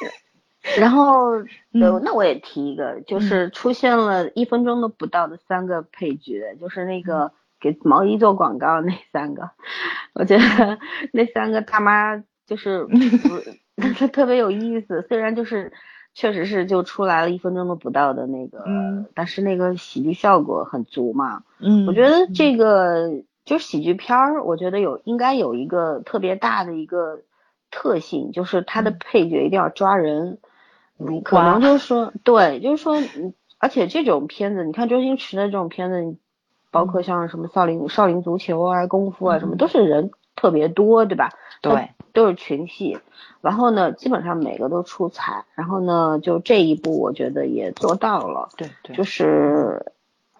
(laughs) 然后，呃，那我也提一个，就是出现了一分钟都不到的三个配角，就是那个给毛衣做广告那三个，(laughs) 我觉得那三个大妈就 (laughs) 是特别有意思，虽然就是。确实是，就出来了一分钟都不到的那个，嗯，但是那个喜剧效果很足嘛，嗯，我觉得这个就是喜剧片儿，我觉得有应该有一个特别大的一个特性，就是它的配角一定要抓人，可能就是说，对，就是说，而且这种片子，你看周星驰的这种片子，包括像什么少林少林足球啊、功夫啊什么，都是人特别多，对吧？对，都是群戏。然后呢，基本上每个都出彩。然后呢，就这一步，我觉得也做到了。对对。就是，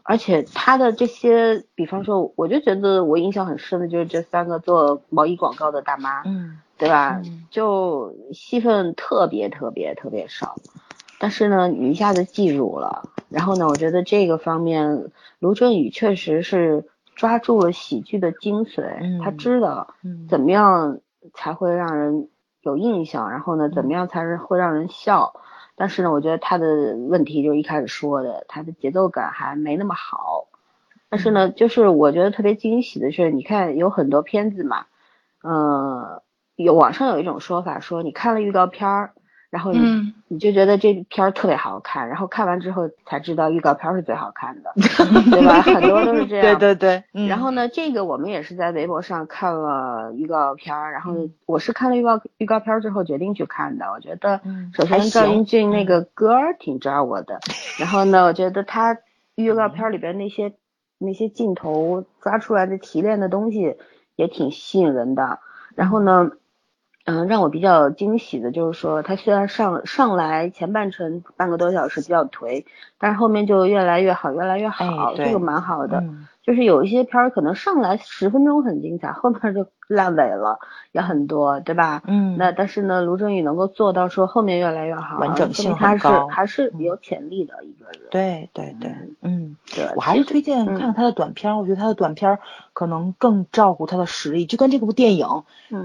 而且他的这些，比方说，我就觉得我印象很深的就是这三个做毛衣广告的大妈，嗯，对吧？就戏份特别特别特别少，但是呢，你一下子记住了。然后呢，我觉得这个方面，卢振宇确实是抓住了喜剧的精髓，他知道怎么样才会让人。有印象，然后呢，怎么样才是会让人笑？但是呢，我觉得他的问题就是一开始说的，他的节奏感还没那么好。但是呢，就是我觉得特别惊喜的是，你看有很多片子嘛，嗯，有网上有一种说法说，你看了预告片儿。然后你你就觉得这片儿特别好看，然后看完之后才知道预告片是最好看的，(laughs) 对吧？很多都是这 (laughs) 样。对对对。然后呢，这个我们也是在微博上看了预告片儿，然后我是看了预告预告片儿之后决定去看的。我觉得，首先赵英俊那个歌儿挺抓我的，(laughs) 然后呢，我觉得他预告片里边那些那些镜头抓出来的提炼的东西也挺吸引人的。然后呢。嗯，让我比较惊喜的就是说，他虽然上上来前半程半个多小时比较颓，但是后面就越来越好，越来越好，这个蛮好的。就是有一些片儿可能上来十分钟很精彩，后面就烂尾了，也很多，对吧？嗯。那但是呢，卢正雨能够做到说后面越来越好，完整性还是还是有潜力的一个人。对对对，嗯，对。我还是推荐看看他的短片，我觉得他的短片可能更照顾他的实力，就跟这部电影，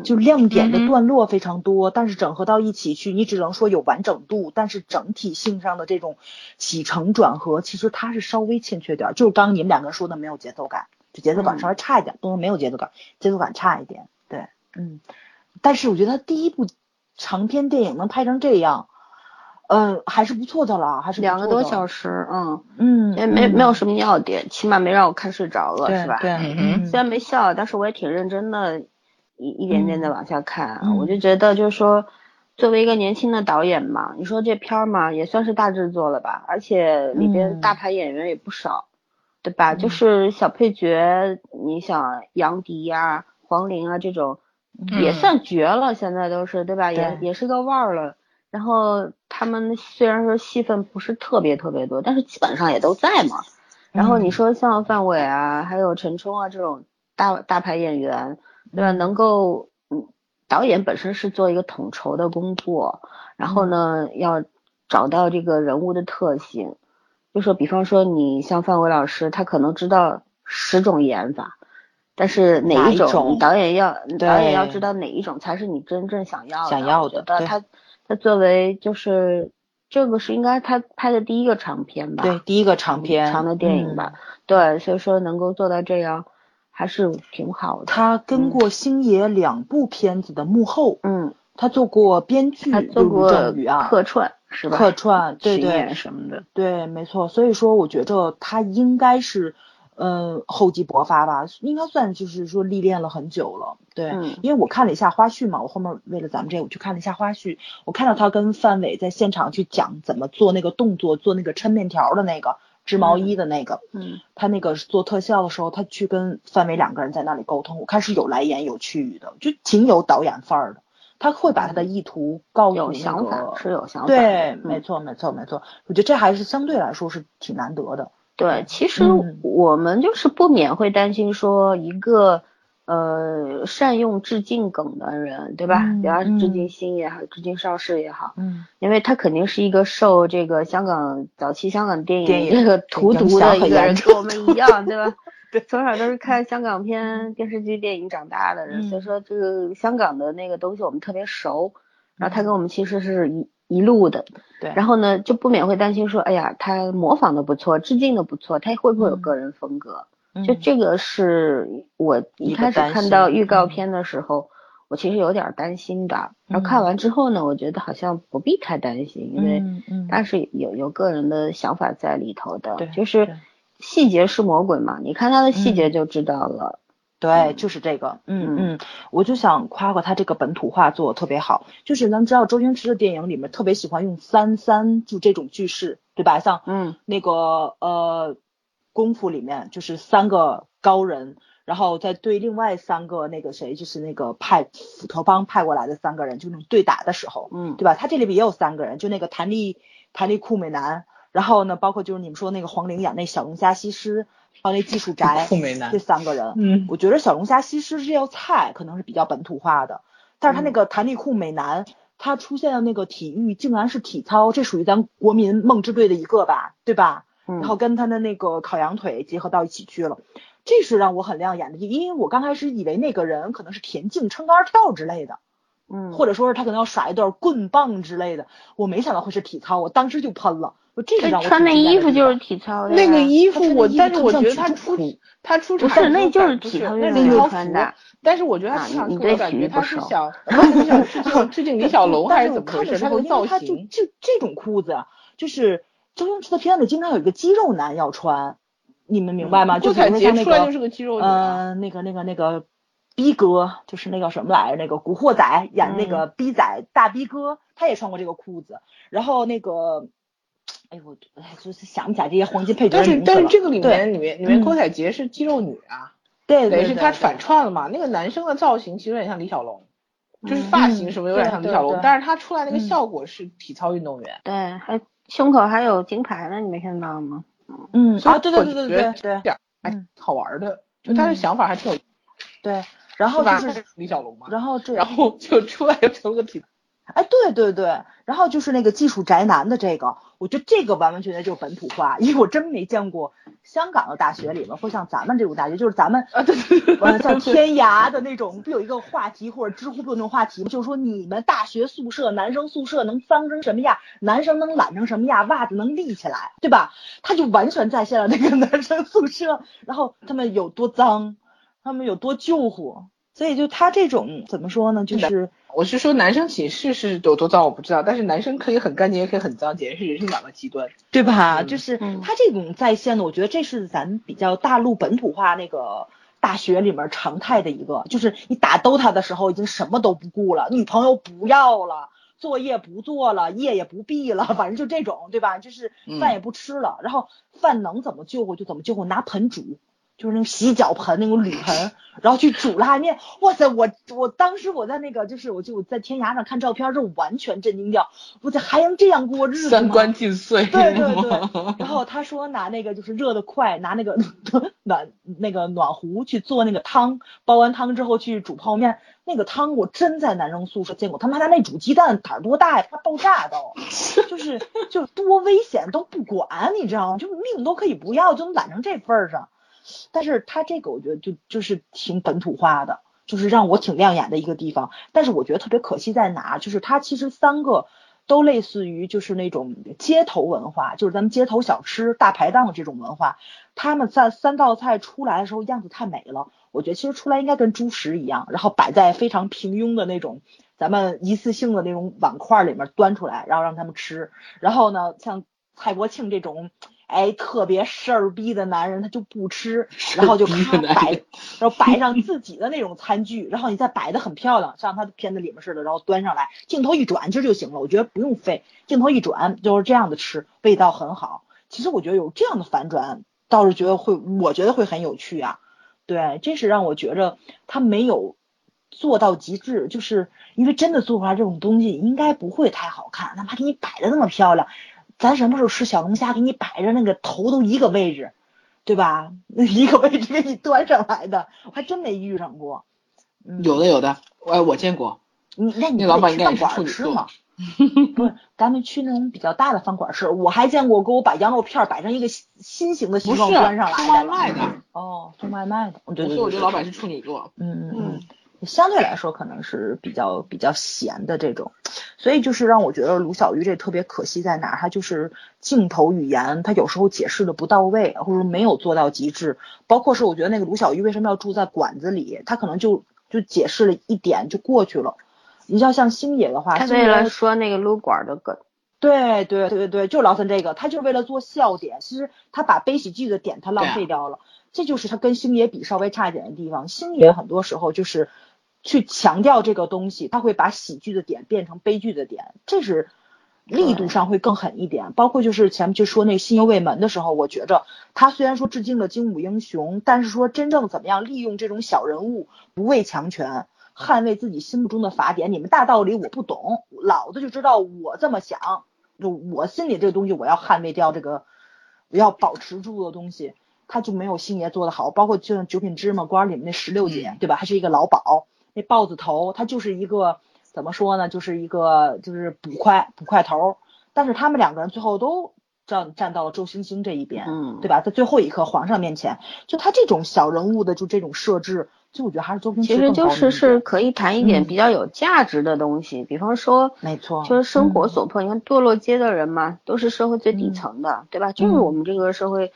就亮点的段落非常多，但是整合到一起去，你只能说有完整度，但是整体性上的这种起承转合，其实他是稍微欠缺点，就是刚刚你们两个人说的没有。节奏感，就节奏感稍微差一点，不能没有节奏感，节奏感差一点，对，嗯，但是我觉得他第一部长篇电影能拍成这样，呃，还是不错的了，还是两个多小时，嗯。嗯，也没没有什么要点，起码没让我看睡着了，是吧？对，虽然没笑，但是我也挺认真的，一一点点的往下看，我就觉得就是说，作为一个年轻的导演嘛，你说这片儿嘛，也算是大制作了吧，而且里边大牌演员也不少。对吧？就是小配角，你想杨迪呀、黄龄啊这种，也算绝了。现在都是对吧？也也是个腕儿了。然后他们虽然说戏份不是特别特别多，但是基本上也都在嘛。然后你说像范伟啊，还有陈冲啊这种大大牌演员，对吧？能够，嗯，导演本身是做一个统筹的工作，然后呢，要找到这个人物的特性。就说，比方说你像范伟老师，他可能知道十种演法，但是哪一种导演要导演要知道哪一种才是你真正想要的。想要的。他他作为就是这个是应该他拍的第一个长片吧？对，第一个长片长的电影吧。对，所以说能够做到这样，还是挺好的。他跟过星爷两部片子的幕后，嗯，他做过编剧，做过啊，客串是吧？客串，对对什么的，对，没错。所以说，我觉着他应该是。嗯，厚积薄发吧，应该算就是说历练了很久了。对，因为我看了一下花絮嘛，我后面为了咱们这个我去看了一下花絮，我看到他跟范伟在现场去讲怎么做那个动作，做那个抻面条的那个织毛衣的那个。嗯。他那个做特效的时候，他去跟范伟两个人在那里沟通，我看是有来言有去语的，就挺有导演范儿的。他会把他的意图告诉有想法是有想法。对，没错，没错，没错。我觉得这还是相对来说是挺难得的。对，其实我们就是不免会担心说一个呃善用致敬梗的人，对吧？比方致敬星也好，致敬邵氏也好，嗯，因为他肯定是一个受这个香港早期香港电影这个荼毒的一个人，跟我们一样，对吧？(laughs) 对，从小都是看香港片、电视剧、电影长大的人，所以说这个香港的那个东西我们特别熟。然后他跟我们其实是一。一路的，对，然后呢，就不免会担心说，哎呀，他模仿的不错，致敬的不错，他会不会有个人风格？就这个是我一开始看到预告片的时候，我其实有点担心的。然后看完之后呢，我觉得好像不必太担心，因为他是有有个人的想法在里头的，就是细节是魔鬼嘛，你看他的细节就知道了。对，就是这个，嗯嗯，我就想夸夸他这个本土化做的特别好。就是咱们知道周星驰的电影里面特别喜欢用三三就这种句式，对吧？像嗯那个呃功夫里面就是三个高人，然后再对另外三个那个谁，就是那个派斧头帮派过来的三个人，就那种对打的时候，嗯，对吧？他这里边也有三个人，就那个弹力弹力酷美男，然后呢，包括就是你们说那个黄龄演那小龙虾西施。还有那技术宅，(laughs) 这三个人，嗯，我觉得小龙虾西施这道菜可能是比较本土化的，但是他那个弹力裤美男，他出现的那个体育竟然是体操，这属于咱国民梦之队的一个吧，对吧？然后跟他的那个烤羊腿结合到一起去了，这是让我很亮眼的，因为我刚开始以为那个人可能是田径撑杆跳之类的，嗯，或者说是他可能要耍一段棍棒之类的，我没想到会是体操，我当时就喷了。这个让我穿那衣服就是体操的。那个衣服我，但是我觉得他出他出不是那就是体操运动员穿的。但是我觉得他出场给我感觉他是想致敬致敬李小龙 (laughs) 还是怎么回事？他的造型。就这种裤子，就是周星驰的片子经常有一个肌肉男要穿，你们明白吗？就比如说那个呃那个那个那个逼哥，就是那个什么来着？那个古惑仔演那个逼仔大逼哥，他也穿过这个裤子。然后那个。哎，我哎，就是想不起来这些黄金配角但是但是这个里面里面里面郭采洁是肌肉女啊，对，等于是她反串了嘛。那个男生的造型其实有点像李小龙，就是发型什么有点像李小龙，但是他出来那个效果是体操运动员。对，还胸口还有金牌呢，你没看到吗？嗯，啊，对对对对对对，还好玩的，就他的想法还挺有。对，然后就是李小龙嘛，然后就然后就出来又成了个体。哎，对对对，然后就是那个技术宅男的这个，我觉得这个完完全全就是本土化，因为我真没见过香港的大学里面，会像咱们这种大学，就是咱们啊，对对对，像天涯的那种，不有一个话题或者知乎的那种话题吗？就是说你们大学宿舍男生宿舍能脏成什么样，男生能懒成什么样，袜子能立起来，对吧？他就完全再现了那个男生宿舍，然后他们有多脏，他们有多救火。所以就他这种怎么说呢？就是我是说男生寝室是有多脏我不知道，但是男生可以很干净也可以很脏，简直是人生两个极端，对吧？就是他这种在线的，我觉得这是咱比较大陆本土化那个大学里面常态的一个，就是你打 DOTA 的时候已经什么都不顾了，女朋友不要了，作业不做了，夜也不闭了，反正就这种，对吧？就是饭也不吃了，然后饭能怎么救活就怎么救活，拿盆煮。就是那个洗脚盆，那种铝盆，然后去煮拉面。哇塞，我我当时我在那个，就是我就在天涯上看照片，就完全震惊掉。我这还能这样过日子三观尽碎。对对对。(laughs) (laughs) 然后他说拿那个就是热的快，拿那个 (laughs) 暖那个暖壶去做那个汤，煲完汤之后去煮泡面。那个汤我真在男生宿舍见过，他妈他那煮鸡蛋胆儿多大呀，怕爆炸都，就是就多危险都不管，你知道吗？就命都可以不要，就能懒成这份儿上。但是他这个我觉得就就是挺本土化的，就是让我挺亮眼的一个地方。但是我觉得特别可惜在哪，就是他其实三个都类似于就是那种街头文化，就是咱们街头小吃大排档这种文化。他们在三道菜出来的时候样子太美了，我觉得其实出来应该跟猪食一样，然后摆在非常平庸的那种咱们一次性的那种碗筷里面端出来，然后让他们吃。然后呢，像蔡国庆这种。哎，特别事儿逼的男人，他就不吃，然后就咔摆，然后摆上 (laughs) 自己的那种餐具，然后你再摆的很漂亮，像他的片子里面似的，然后端上来，镜头一转其实就行了。我觉得不用费，镜头一转就是这样的吃，味道很好。其实我觉得有这样的反转，倒是觉得会，我觉得会很有趣啊。对，这是让我觉着他没有做到极致，就是因为真的做出来这种东西应该不会太好看，哪怕给你摆的那么漂亮。咱什么时候吃小龙虾？给你摆着那个头都一个位置，对吧？那 (laughs) 一个位置给你端上来的，我还真没遇上过。有的有的，我我见过。你那你老板应该饭馆吃吗？(laughs) 不是，咱们去那种比较大的饭馆吃。我还见过给我把羊肉片摆成一个新型的形状端上来的。送外卖的。哦，送外卖的。所以我觉得老板是处女座。嗯嗯嗯。相对来说可能是比较比较闲的这种，所以就是让我觉得卢小鱼这特别可惜在哪儿，他就是镜头语言他有时候解释的不到位，或者说没有做到极致。包括是我觉得那个卢小鱼为什么要住在馆子里，他可能就就解释了一点就过去了。你像像星爷的话，他为了说那个撸管的梗，对对对对对，就老森这个，他就是为了做笑点，其实他把悲喜剧的点他浪费掉了，这就是他跟星爷比稍微差一点的地方。星爷很多时候就是。去强调这个东西，他会把喜剧的点变成悲剧的点，这是力度上会更狠一点。包括就是前面去说那个新右卫门的时候，我觉着他虽然说致敬了精武英雄，但是说真正怎么样利用这种小人物不畏强权，捍卫自己心目中的法典，你们大道理我不懂，老子就知道我这么想，就我心里这个东西我要捍卫掉这个，我要保持住的东西，他就没有星爷做的好。包括就像九品芝麻官里面那十六姐，对吧？还是一个老鸨。那豹子头，他就是一个怎么说呢？就是一个就是捕快捕快头，但是他们两个人最后都站站到了周星星这一边，嗯，对吧？在最后一刻，皇上面前，就他这种小人物的就这种设置，就我觉得还是周星星其实就是是可以谈一点比较有价值的东西，比方说，没错，就是生活所迫。你看堕落街的人嘛，都是社会最底层的，对吧？就是我们这个社会，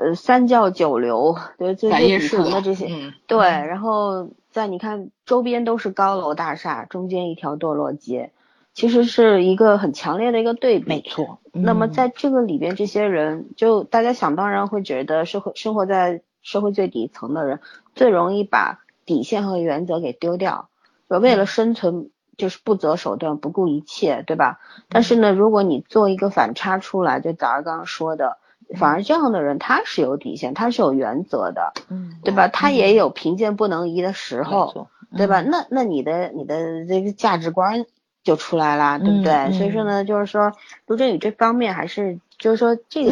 呃，三教九流，对最最底层的这些，对，然后。在你看周边都是高楼大厦，中间一条堕落街，其实是一个很强烈的一个对比。没错。那么在这个里边，这些人就大家想当然会觉得，社会生活在社会最底层的人最容易把底线和原则给丢掉，就为了生存就是不择手段、不顾一切，对吧？但是呢，如果你做一个反差出来，就早上刚刚说的。反而这样的人他是有底线，他是有原则的，嗯，对吧？他也有贫贱不能移的时候，对吧？那那你的你的这个价值观就出来了，对不对？所以说呢，就是说卢振宇这方面还是就是说这个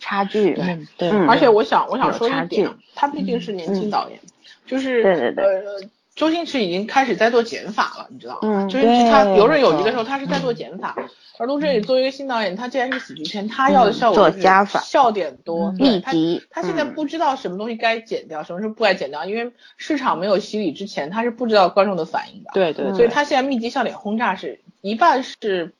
差距，对，而且我想我想说一点，他毕竟是年轻导演，就是对对对。周星驰已经开始在做减法了，你知道吗？周星驰他游刃有余的时候，他是在做减法。而陆振宇作为一个新导演，他既然是喜剧片，他要的效果是笑点多。密集。他现在不知道什么东西该剪掉，什么是不该剪掉，因为市场没有洗礼之前，他是不知道观众的反应的。对对。所以他现在密集笑点轰炸是一半是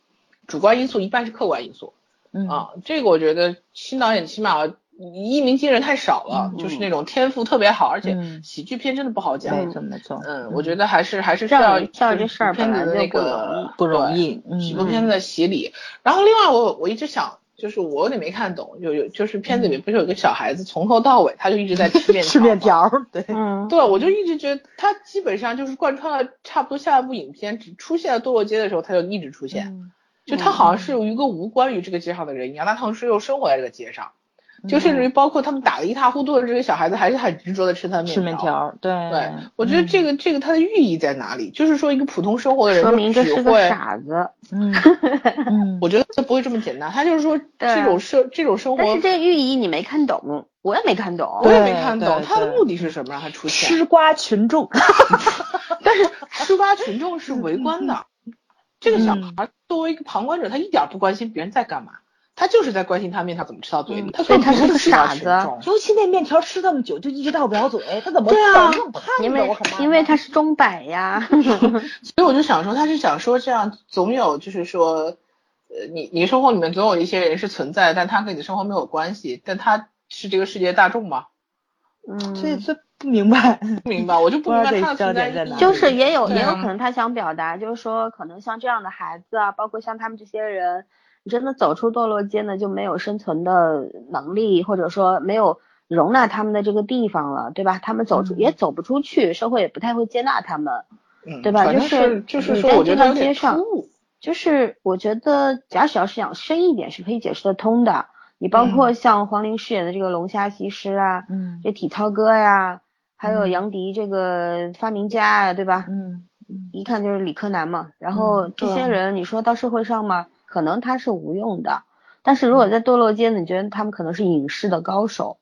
主观因素，一半是客观因素。嗯啊，这个我觉得新导演起码。一鸣惊人太少了，就是那种天赋特别好，而且喜剧片真的不好讲。没错没错。嗯，我觉得还是还是需要事儿片子的那个不容易，喜剧片子的洗礼。然后另外我我一直想，就是我有点没看懂，有有就是片子里面不是有一个小孩子从头到尾他就一直在吃面 (laughs) 吃面条，(laughs) 对，对，我就一直觉得他基本上就是贯穿了差不多下一部影片，只出现了堕落街的时候他就一直出现，就他好像是有一个无关于这个街上的人一样，他同时又生活在这个街上。就甚至于包括他们打的一塌糊涂的这个小孩子，还是很执着的吃他的面吃面条。对对，我觉得这个这个它的寓意在哪里？就是说一个普通生活的人，说明这是个傻子。(laughs) 嗯，我觉得他不会这么简单。他就是说这种生这种生活，但是这个寓意你没看懂，我也没看懂，我也没看懂。他的目的是什么？让他出现吃瓜群众 (laughs) (laughs) 但是吃瓜群众是围观的。这个小孩作为一个旁观者，他一点不关心别人在干嘛。他就是在关心他面条怎么吃到嘴里，他所以他是个傻子。尤其那面条吃这么久，就一直到不了嘴，他怎么对啊？因为因为他是钟摆呀，(laughs) 所以我就想说，他是想说这样总有就是说，呃，你你生活里面总有一些人是存在，但他跟你的生活没有关系，但他是这个世界大众吗？嗯，这这不明白，不明白，我就不明白 (laughs) 他的点在哪。就是也有也有可能他想表达，就是说可能像这样的孩子啊，包括像他们这些人，你真的走出堕落街呢，就没有生存的能力，或者说没有容纳他们的这个地方了，对吧？他们走出也走不出去，社会也不太会接纳他们，对吧？就是就是说，我觉得街上，就是我觉得假使要是想深一点，是可以解释得通的。你包括像黄龄饰演的这个龙虾西施啊，嗯，这体操哥呀，还有杨迪这个发明家啊，对吧？嗯，一看就是理科男嘛。然后这些人，你说到社会上嘛，可能他是无用的，但是如果在堕落街，你觉得他们可能是影视的高手？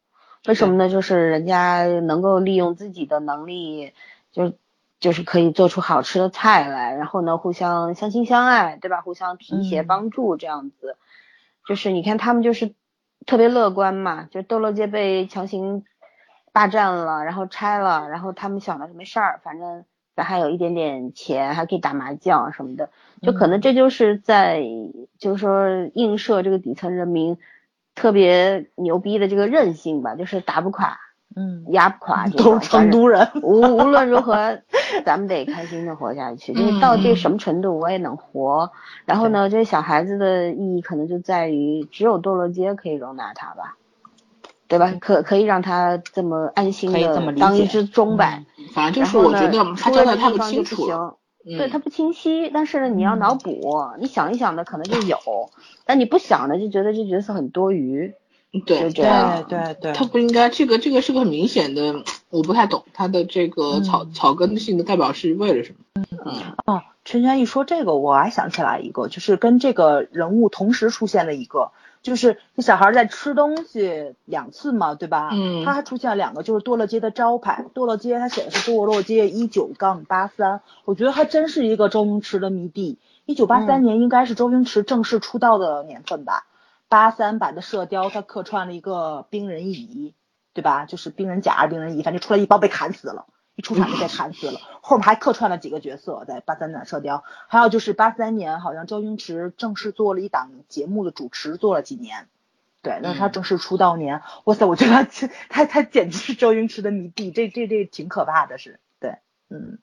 为什么呢？就是人家能够利用自己的能力，就就是可以做出好吃的菜来，然后呢，互相相亲相爱，对吧？互相提携帮助这样子，就是你看他们就是。特别乐观嘛，就堕落街被强行霸占了，然后拆了，然后他们想的是没事儿，反正咱还有一点点钱，还可以打麻将什么的，就可能这就是在就是说映射这个底层人民特别牛逼的这个韧性吧，就是打不垮。嗯，压不垮都是成都人。无无论如何，咱们得开心的活下去。就是到这什么程度，我也能活。然后呢，这些小孩子的意义可能就在于，只有堕落街可以容纳他吧，对吧？可可以让他这么安心的当一只钟摆。反正就是我觉得他交代太不清楚。对他不清晰，但是呢，你要脑补，你想一想的可能就有，但你不想的就觉得这角色很多余。对对对对，他不应该，这个这个是个很明显的，我不太懂他的这个草草根性的代表是为了什么？嗯哦，陈轩一说这个，我还想起来一个，就是跟这个人物同时出现的一个，就是这小孩在吃东西两次嘛，对吧？嗯，他还出现了两个，就是堕落街的招牌，堕落街它写的是堕落街一九杠八三，我觉得还真是一个周星驰的迷弟，一九八三年应该是周星驰正式出道的年份吧。八三版的射雕，他客串了一个冰人乙，对吧？就是冰人甲、冰人乙，反正出来一包被砍死了，一出场就被砍死了。后面还客串了几个角色在八三版射雕，还有就是八三年好像周星驰正式做了一档节目的主持，做了几年。对，那是他正式出道年。哇塞，我觉得他他他简直是周星驰的迷弟，这这这挺可怕的，是对，嗯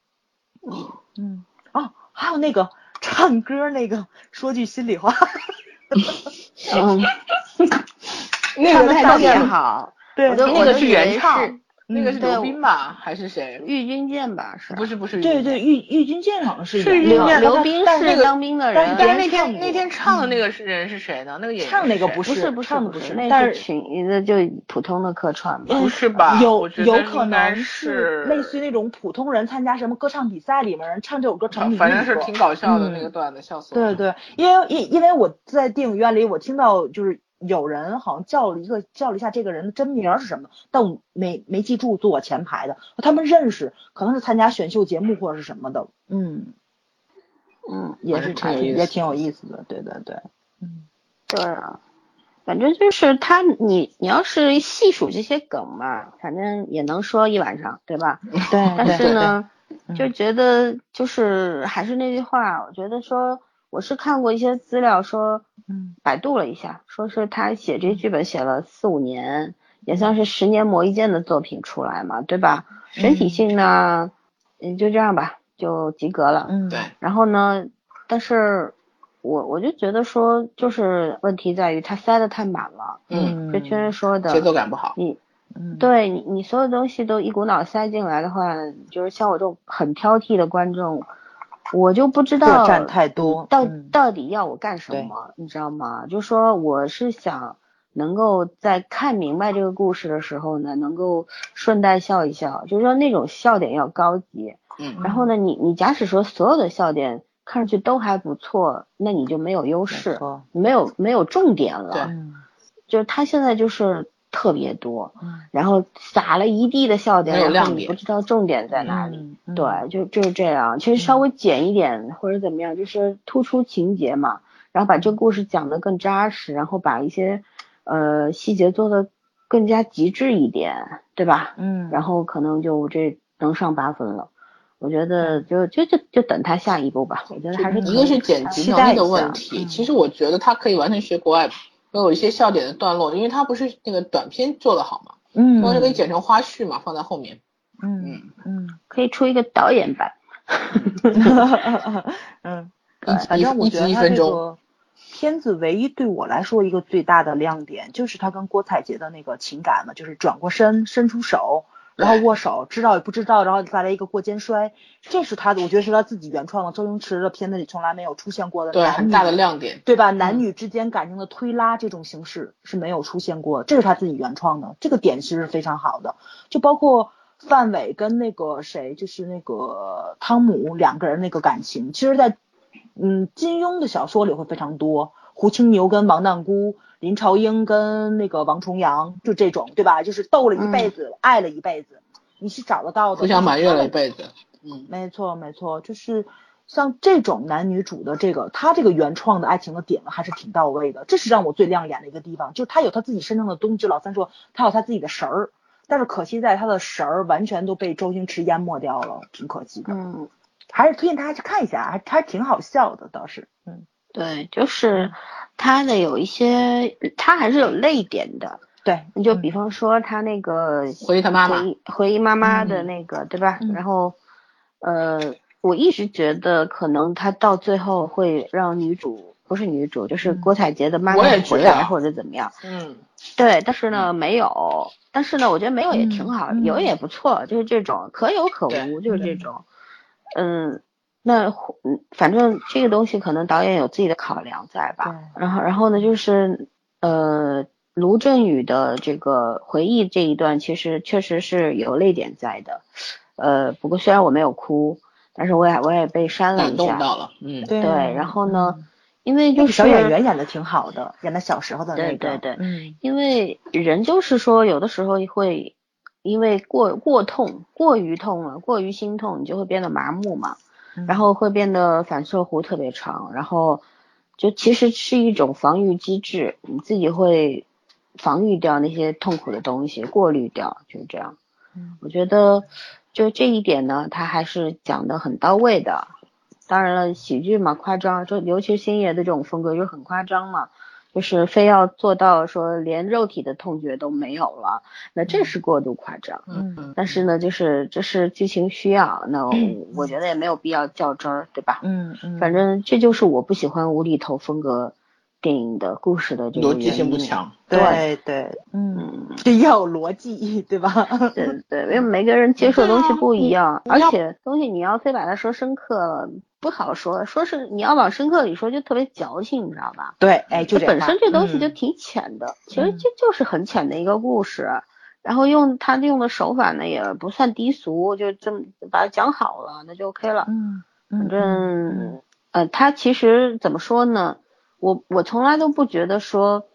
嗯哦，还有那个唱歌那个，说句心里话。(laughs) 嗯，(laughs) 那个特别好，对，那个是原唱。那个是刘斌吧，还是谁？郁钧剑吧，是？不是不是。对对，郁郁钧剑好像是。是刘刘斌是当兵的人。但是那天那天唱的那个是人是谁呢？那个演唱那个不是不是不是，那是群的就普通的客串吧？不是吧？有有可能是类似于那种普通人参加什么歌唱比赛里面人唱这首歌成名反正是挺搞笑的那个段子，笑死。对对，因为因因为我在电影院里我听到就是。有人好像叫了一个叫了一下这个人的真名是什么，但我没没记住坐我前排的，他们认识，可能是参加选秀节目或者是什么的，嗯嗯，也是挺也挺有意思的，对对对，嗯，对啊，反正就是他，你你要是细数这些梗嘛，反正也能说一晚上，对吧？对，但是呢，就觉得就是还是那句话，我觉得说。我是看过一些资料说，嗯，百度了一下，说是他写这剧本写了四五年，也算是十年磨一剑的作品出来嘛，对吧？整体性呢，嗯，就这样吧，就及格了。嗯，对。然后呢，但是我我就觉得说，就是问题在于他塞的太满了。嗯。就圈说的。节奏感不好。你，对你你所有东西都一股脑塞进来的话，就是像我这种很挑剔的观众。我就不知道太多，到到底要我干什么，你知道吗？就说我是想能够在看明白这个故事的时候呢，能够顺带笑一笑，就是说那种笑点要高级。嗯。然后呢，你你假使说所有的笑点看上去都还不错，那你就没有优势，没有没有重点了。对。就是他现在就是。特别多，然后撒了一地的笑点，然后你不知道重点在哪里。对，就就是这样。其实稍微剪一点或者怎么样，就是突出情节嘛，然后把这个故事讲得更扎实，然后把一些呃细节做得更加极致一点，对吧？嗯。然后可能就这能上八分了。我觉得就就就就等他下一步吧。我觉得还是一个是剪辑能力的问题。其实我觉得他可以完全学国外。都有一些笑点的段落，因为他不是那个短片做的好嘛，嗯，所以可以剪成花絮嘛，放在后面。嗯嗯，可以出一个导演版。嗯，(laughs) 反正我觉得他这个片子唯一对我来说一个最大的亮点，就是他跟郭采洁的那个情感嘛，就是转过身，伸出手。然后握手，知道也不知道，然后再来一个过肩摔，这是他的，我觉得是他自己原创的。周星驰的片子里从来没有出现过的，对，很大的亮点，对吧？男女之间感情的推拉这种形式是没有出现过，这是他自己原创的，这个点其实是非常好的。就包括范伟跟那个谁，就是那个汤姆两个人那个感情，其实，在嗯金庸的小说里会非常多，胡青牛跟王旦姑。林朝英跟那个王重阳就这种，对吧？就是斗了一辈子，爱了一辈子，你是找得到的。互相埋怨了一辈子，嗯，没错没错，就是像这种男女主的这个，他这个原创的爱情的点呢，还是挺到位的。这是让我最亮眼的一个地方，就是他有他自己身上的东西。就老三说他有他自己的神儿，但是可惜在他的神儿完全都被周星驰淹没掉了，挺可惜的。嗯，还是推荐大家去看一下，还还挺好笑的，倒是，嗯。对，就是他的有一些，他还是有泪点的。对，你就比方说他那个回忆他妈妈，回忆妈妈的那个，对吧？然后，呃，我一直觉得可能他到最后会让女主不是女主，就是郭采洁的妈妈回来或者怎么样。嗯，对，但是呢没有，但是呢我觉得没有也挺好，有也不错，就是这种可有可无，就是这种，嗯。那嗯，反正这个东西可能导演有自己的考量在吧。然后，然后呢，就是呃，卢振宇的这个回忆这一段，其实确实是有泪点在的。呃，不过虽然我没有哭，但是我也我也被煽了一下。感动到了，嗯，对。然后呢，因为就是小演员演的挺好的，演的小时候的那个。对对对。嗯。因为人就是说，有的时候会因为过过痛、过于痛了、过于心痛，你就会变得麻木嘛。然后会变得反射弧特别长，然后就其实是一种防御机制，你自己会防御掉那些痛苦的东西，过滤掉，就是这样。我觉得就这一点呢，他还是讲的很到位的。当然了，喜剧嘛，夸张，就尤其是星爷的这种风格就很夸张嘛。就是非要做到说连肉体的痛觉都没有了，那这是过度夸张。嗯，但是呢，就是这是剧情需要，那我觉得也没有必要较真儿，对吧？嗯嗯，反正这就是我不喜欢无厘头风格电影的故事的这个逻辑性不强。对对，嗯，这要有逻辑，对吧？对对，因为 (laughs) 每个人接受的东西不一样，而且东西你要非把它说深刻了。不好说，说是你要往深刻里说，就特别矫情，你知道吧？对，哎，就本身这东西就挺浅的，其实就就是很浅的一个故事，然后用他用的手法呢也不算低俗，就这么把它讲好了，那就 OK 了。嗯，反正呃，他其实怎么说呢？我我从来都不觉得说，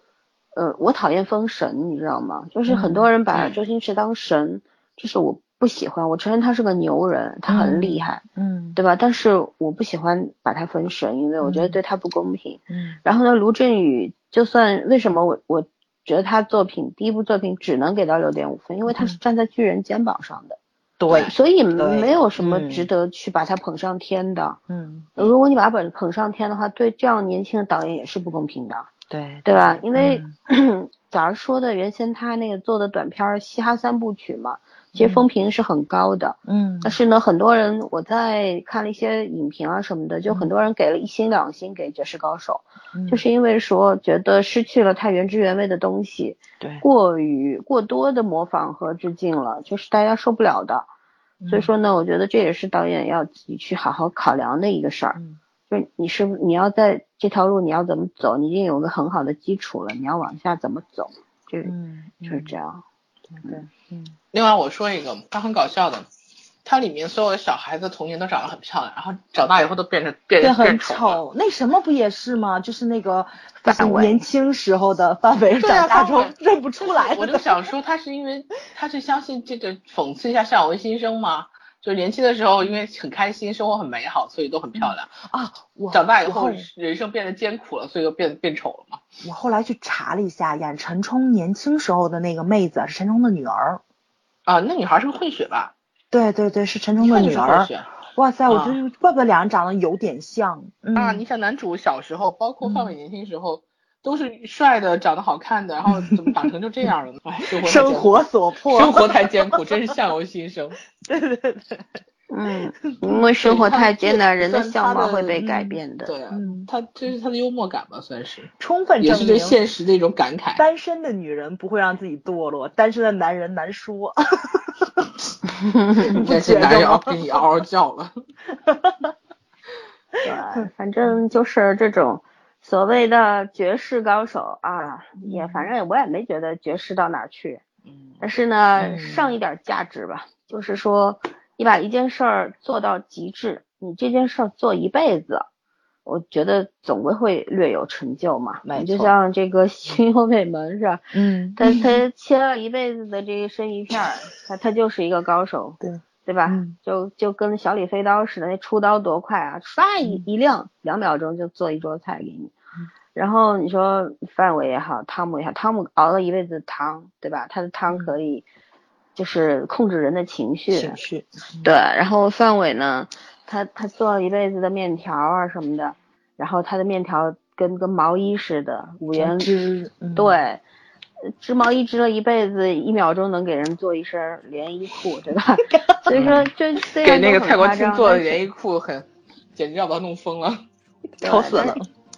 呃，我讨厌封神，你知道吗？就是很多人把周星驰当神，这是我。不喜欢，我承认他是个牛人，他很厉害，嗯，对吧？但是我不喜欢把他封神，因为我觉得对他不公平。嗯，然后呢，卢振宇就算为什么我我觉得他作品第一部作品只能给到六点五分，因为他是站在巨人肩膀上的，对，所以没有什么值得去把他捧上天的。嗯，如果你把他捧捧上天的话，对这样年轻的导演也是不公平的。对，对吧？因为 (clears throat) 早上说的原先他那个做的短片嘻哈三部曲嘛。其实风评是很高的，嗯，但是呢，很多人我在看了一些影评啊什么的，就很多人给了一星两星给《绝世高手》，就是因为说觉得失去了它原汁原味的东西，对，过于过多的模仿和致敬了，就是大家受不了的。所以说呢，我觉得这也是导演要自己去好好考量的一个事儿，就是你是不你要在这条路你要怎么走，你已经有个很好的基础了，你要往下怎么走，就就是这样。对，嗯。另外我说一个，它很搞笑的，它里面所有的小孩子童年都长得很漂亮，然后长大以后都变成变变很丑。那什么不也是吗？就是那个年轻时候的范伟，长大之后认不出来。我就想说，他是因为他是相信这个讽刺一下向维新生吗？就年轻的时候因为很开心，生活很美好，所以都很漂亮啊。我长大以后人生变得艰苦了，所以就变变丑了嘛。我后来去查了一下，演陈冲年轻时候的那个妹子是陈冲的女儿。啊，那女孩是个混血吧？对对对，是陈冲的女儿。哇塞，我觉得怪不得两人长得有点像。啊，你想男主小时候，包括范伟年轻时候，都是帅的，长得好看的，然后怎么长成就这样了呢？哎，生活所迫，生活太艰苦，真是相由心生。(laughs) 对对对，嗯，因为生活太艰难，人的相貌会被改变的。对啊，他这是他的幽默感吧，算是充分也是对现实的一种感慨。单身的女人不会让自己堕落，单身的男人难说。(laughs) 这些男人要给你嗷嗷叫了。(laughs) 对，反正就是这种。所谓的绝世高手啊，也反正我也没觉得绝世到哪去，但是呢，上一点价值吧，就是说你把一件事儿做到极致，你这件事儿做一辈子，我觉得总归会略有成就嘛。就像这个新优美门是吧？嗯，(laughs) 他他切了一辈子的这个生鱼片，他他就是一个高手。对。对吧？就就跟小李飞刀似的，那出刀多快啊！唰一一亮，两秒钟就做一桌菜给你。然后你说范伟也好，汤姆也好，汤姆熬了一辈子汤，对吧？他的汤可以就是控制人的情绪。情绪。对，然后范伟呢，他他做了一辈子的面条啊什么的，然后他的面条跟跟毛衣似的，五颜织。对。织毛衣织了一辈子，一秒钟能给人做一身连衣裤，对吧？(laughs) 所以说，这 (laughs) 给那个蔡国庆做的连衣裤，很简直要把他弄疯了，(laughs) 丑死了。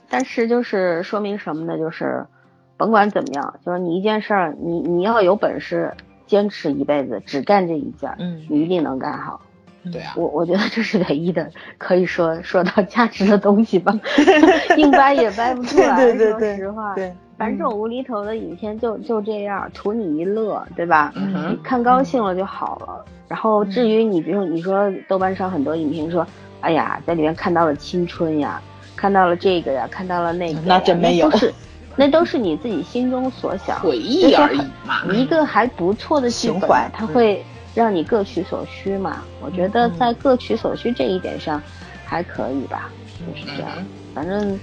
但是就是说明什么呢？就是甭管怎么样，就是你一件事儿，你你要有本事坚持一辈子，只干这一件，嗯，你一定能干好。对啊，我我觉得这是唯一的可以说说到价值的东西吧，(laughs) 硬掰也掰不出来。说实话，对。反正这种无厘头的影片就就这样，图你一乐，对吧？你看高兴了就好了。然后至于你，比如你说豆瓣上很多影评说，哎呀，在里面看到了青春呀，看到了这个呀，看到了那个，那真没有，那都是你自己心中所想，(laughs) 回忆而已嘛。一个还不错的情怀，它会让你各取所需嘛。我觉得在各取所需这一点上，还可以吧，就是这样。反正。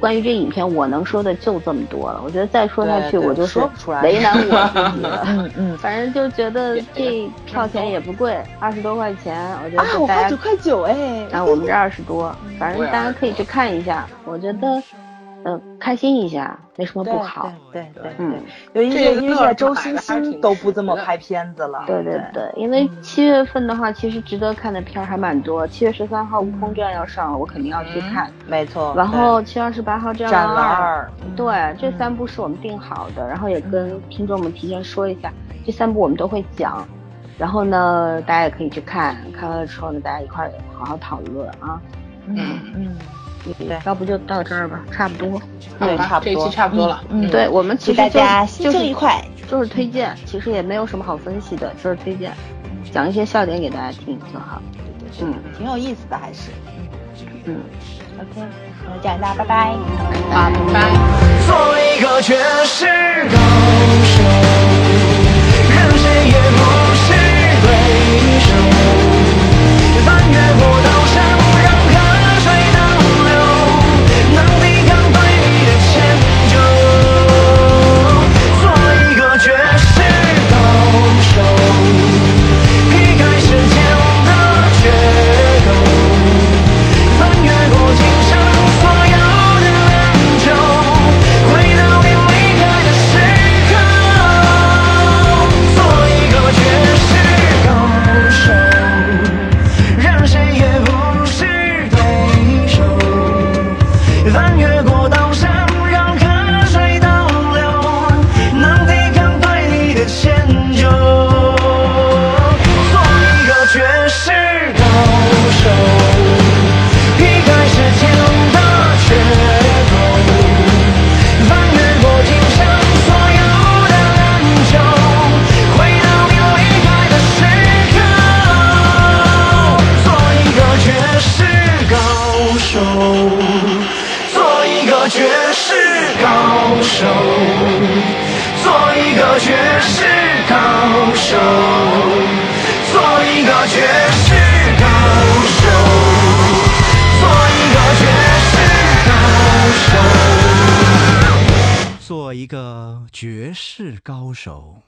关于这影片，我能说的就这么多了。我觉得再说下去，我就说为难我自己了。(laughs) 嗯嗯，反正就觉得这票钱也不贵，二十多块钱，我觉得大家九块九哎，啊，我们这二十多，反正大家可以去看一下。我觉得。嗯，开心一下没什么不好。对对对，嗯，因为因为现在周星星都不怎么拍片子了。对对对，因为七月份的话，其实值得看的片儿还蛮多。七月十三号《悟空传》要上了，我肯定要去看。没错。然后七月二十八号《战狼二》，对，这三部是我们定好的，然后也跟听众们提前说一下，这三部我们都会讲。然后呢，大家也可以去看，看完了之后呢，大家一块儿好好讨论啊。嗯嗯。对，要不就到这儿吧，差不多。对，差不多。这期差不多了。嗯，对我们其实大家心情愉快，就是推荐，其实也没有什么好分析的，就是推荐，讲一些笑点给大家听就好。对对对，嗯，挺有意思的，还是。嗯。OK，那这样大家拜拜。拜拜。做一个绝世高手，任谁也不是对手。翻越过刀手。